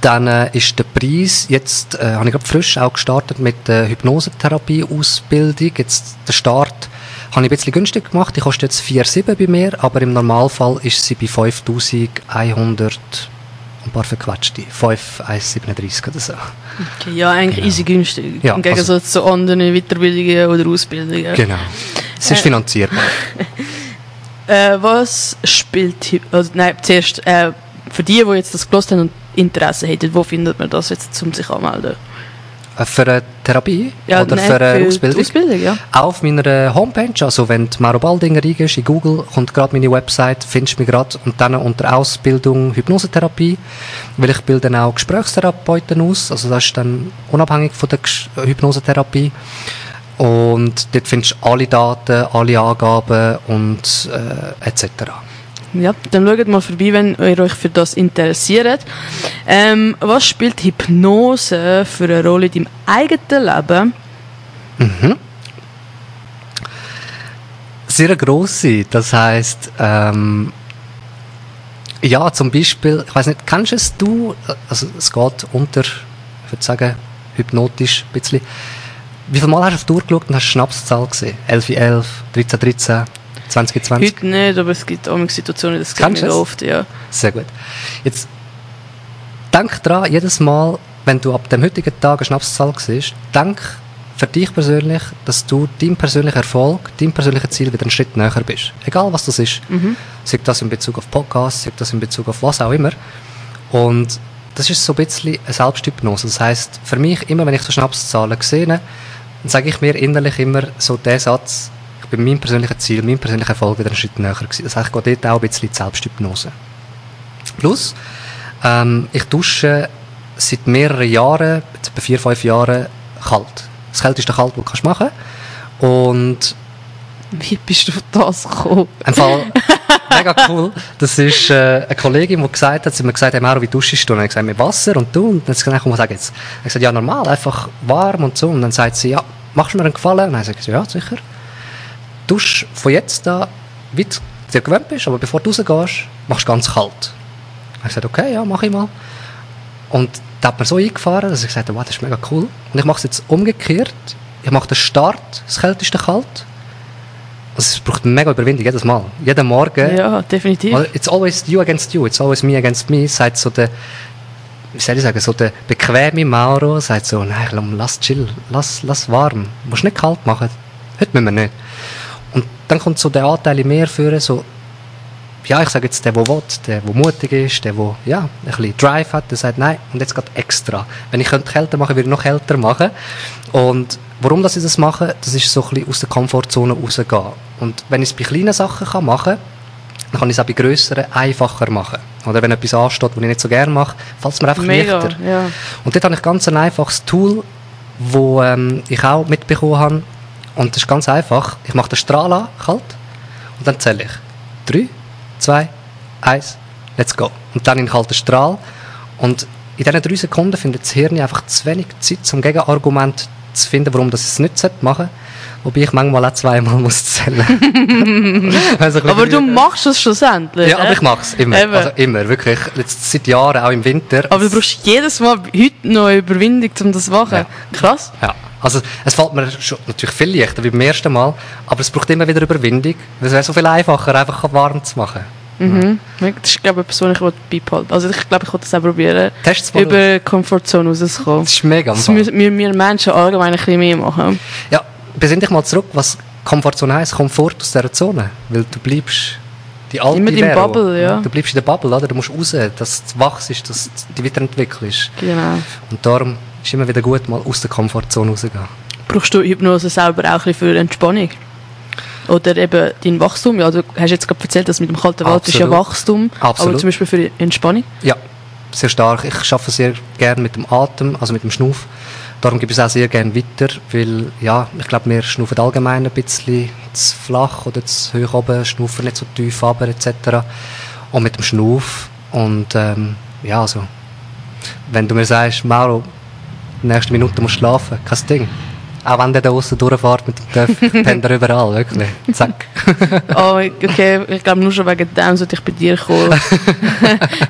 dann äh, ist der Preis, jetzt äh, habe ich gerade frisch auch gestartet mit der Hypnosetherapie-Ausbildung. Jetzt der Start habe ich ein bisschen günstig gemacht. Die kostet jetzt 4,7 bei mir, aber im Normalfall ist sie bei 5100 ein paar verquatschte. 5,137 oder so. Okay, ja, eigentlich easy günstig. Ja, Im Gegensatz zu anderen Weiterbildungen oder Ausbildungen. Genau. Es ist Äh, finanzierbar. Äh, was spielt, also, nein, zuerst, äh, für die, die jetzt das gelost haben und Interesse hätten, wo findet man das jetzt, um sich anzumelden? Äh, Für eine Therapie Ja, oder nein, für eine die Ausbildung? Ausbildung, ja. Auf meiner Homepage, also wenn du Mauro Baldinger eingehst in Google, kommt gerade meine Website, findest du mich gerade und dann unter Ausbildung Hypnosetherapie, weil ich bilde dann auch Gesprächstherapeuten aus, also das ist dann unabhängig von der Hypnosetherapie und dort findest du alle Daten, alle Angaben und äh, etc. Ja, dann schaut mal vorbei, wenn ihr euch für das interessiert. Ähm, was spielt Hypnose für eine Rolle in deinem eigenen Leben? Sehr eine grosse, das heißt ähm, ja, zum Beispiel, ich weiß nicht, kennst es du, also es geht unter, ich würde sagen, hypnotisch ein bisschen. Wie viele Mal hast du auf die Uhr geschaut und hast Schnapszahl gesehen? 11, 11, 13, 13, 20, 20? Heute nicht, aber es gibt auch Situationen, das geht nicht oft, ja. Sehr gut. Jetzt denk dran, jedes Mal, wenn du ab dem heutigen Tag eine Schnapszahl siehst, denk für dich persönlich, dass du deinem persönlichen Erfolg, deinem persönlichen Ziel wieder einen Schritt näher bist. Egal was das ist. Sei das in Bezug auf Podcasts, sei das in Bezug auf was auch immer. Und das ist so ein bisschen eine Selbsthypnose. Das heisst, für mich, immer wenn ich so Schnapszahlen sehe, dann sage ich mir innerlich immer so den Satz, bin meinem persönlichen Ziel, meinem persönlichen Erfolg wieder einen Schritt näher gewesen. Das heißt, ich gehe dort auch ein bisschen Selbsthypnose. Plus, ähm, ich dusche seit mehreren Jahren, etwa vier, fünf Jahren, kalt. Das kälteste Kalt, das du kannst machen Und Wie bist du auf das gekommen? im Fall mega cool. Das ist äh, eine Kollegin, die gesagt hat, sie hat mir gesagt, hey Mauro, wie duschst du? Und ich gesagt, mit Wasser und du. Und dann hat sie gesagt, komm, was sag jetzt? Ich gesagt, ja, normal, einfach warm und so. Und dann sagt sie, ja, machst du mir einen Gefallen? Und dann habe ich gesagt, ja, sicher. Dusch von jetzt an, wie du dir gewöhnt bist, aber bevor du rausgehst, machst du ganz kalt. Ich habe gesagt, okay, ja, mach ich mal. Und da hat mir so eingefahren, dass ich gesagt habe, wow, das ist mega cool. Und ich mache es jetzt umgekehrt. Ich mache den Start, das kälteste kalt. Also es braucht mega Überwindung, jedes Mal. Jeden Morgen. Ja, definitiv. Well, It's always you against you, it's always me against me, sagt so der, wie soll ich sagen, so der bequeme Mauro, sagt so, nein, lass chill, lass, lass warm, du musst nicht kalt machen, heute müssen wir nicht. Und dann kommt so der Anteil in mir führen, so, ja, ich sage jetzt, der, der will, der, der mutig ist, der, der, ja, ein bisschen Drive hat, der sagt, nein, und jetzt geht extra. Wenn ich könnte kälter machen, würde ich noch kälter machen. Und warum dass ich das mache, das ist so ein bisschen aus der Komfortzone rausgehen. Und wenn ich es bei kleinen Sachen kann machen dann kann ich es auch bei grösseren einfacher machen. Oder wenn etwas ansteht, was ich nicht so gerne mache, fällt es mir einfach Mega, leichter. ja. Und dort habe ich ganz ein einfaches Tool, wo ähm, ich auch mitbekommen habe. Und das ist ganz einfach. Ich mache den Strahl an, kalt, und dann zähle ich. Drei, zwei, eins, let's go. Und dann in den kalten Strahl. Und in diesen drei Sekunden findet das Hirn einfach zu wenig Zeit, um Gegenargument zu finden, warum das es nicht machen sollte. Wobei ich manchmal auch zweimal muss zählen. Also ein bisschen Aber du machst es schlussendlich. Ja, aber ich mache es immer. Eben. Also immer, wirklich. Jetzt seit Jahren, auch im Winter. Aber du brauchst jedes Mal heute noch eine Überwindung, um das zu machen. Ja. Krass. Ja, also es fällt mir schon natürlich viel leichter wie beim ersten Mal, aber es braucht immer wieder Überwindung. weil Es wäre so viel einfacher, einfach warm zu machen. Mhm. Das ist, glaube ich, etwas, was ich beibehalten Also ich glaube, ich will das auch probieren, Test's mal über die Komfortzone rauszukommen. Das ist mega. Das müssen wir, wir Menschen allgemein ein bisschen mehr machen. Ja, besinn dich mal zurück, was Komfortzone heisst. Komfort aus dieser Zone. Weil du bleibst die alte Immer in. Bubble, ja. Du bleibst in der Bubble, oder? Du musst raus, dass du wachst, dass du dich weiterentwickelst. Genau. Und darum ist immer wieder gut, mal aus der Komfortzone rauszugehen. Brauchst du Hypnose selber auch ein bisschen für Entspannung? Oder eben dein Wachstum? Ja, du hast jetzt gerade erzählt, dass mit dem kalten Wald ist ja. Wachstum. Absolut. Aber zum Beispiel für Entspannung? Ja, sehr stark. Ich arbeite sehr gerne mit dem Atem, also mit dem Schnuff. Darum gebe ich es auch sehr gerne weiter, weil ja, ich glaube, wir schnaufen allgemein ein bisschen zu flach oder zu hoch oben, schnaufen nicht so tief runter etc. Und mit dem Schnuff und ähm, ja, also wenn du mir sagst, Mauro, die nächste Minute musst du schlafen, kein Ding. Auch wenn der da draussen durchfährt mit dem Töff, pennt er überall, wirklich. Zack. Oh, okay, ich glaube nur schon wegen dem sollte ich bei dir kommen.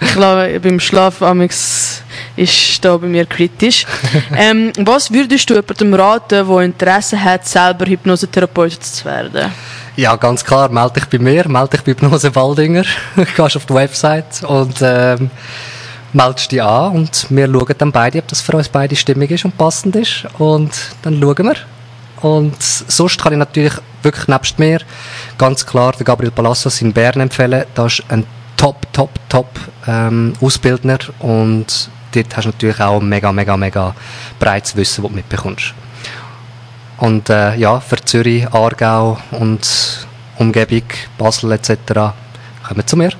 ich glaube, beim Schlaf amix ist da bei mir kritisch. Ähm, was würdest du jemandem raten, der Interesse hat, selber Hypnosetherapeut zu werden? Ja, ganz klar, melde dich bei mir, melde dich bei Hypnose Waldinger, gehst auf die Website und ähm, meldest dich an und wir schauen dann beide, ob das für uns beide stimmig ist und passend ist und dann schauen wir. Und sonst kann ich natürlich wirklich nebst mir ganz klar den Gabriel Palacios in Bern empfehlen. Das ist ein top, top, top ähm, Ausbildner und dort hast du natürlich auch mega, mega, mega breites Wissen, das du mitbekommst. Und äh, ja, für Zürich, Aargau und Umgebung, Basel etc. kommen zu mir.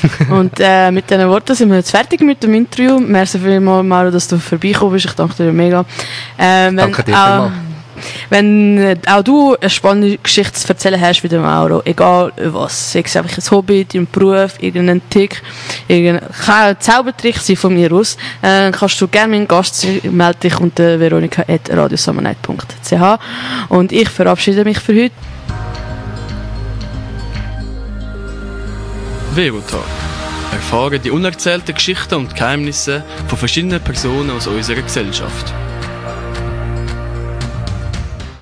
Und äh, mit diesen Worten sind wir jetzt fertig mit dem Interview. Merci vielmals, Mauro, dass du vorbeigekommen bist. Ich danke dir mega. Äh, Danke dir auch, vielmals. Wenn äh, auch du eine spannende Geschichte zu erzählen hast wie der Mauro, egal was, sei es einfach ein Hobby, dein Beruf, irgendein Tick, irgendein, kann ein Zaubertrick sein von mir aus, äh, kannst du gerne mein Gast sein, melde dich unter veronika.radiosummernight.ch und ich verabschiede mich für heute. Velotag. Erfahre die unerzählten Geschichten und Geheimnisse von verschiedenen Personen aus unserer Gesellschaft.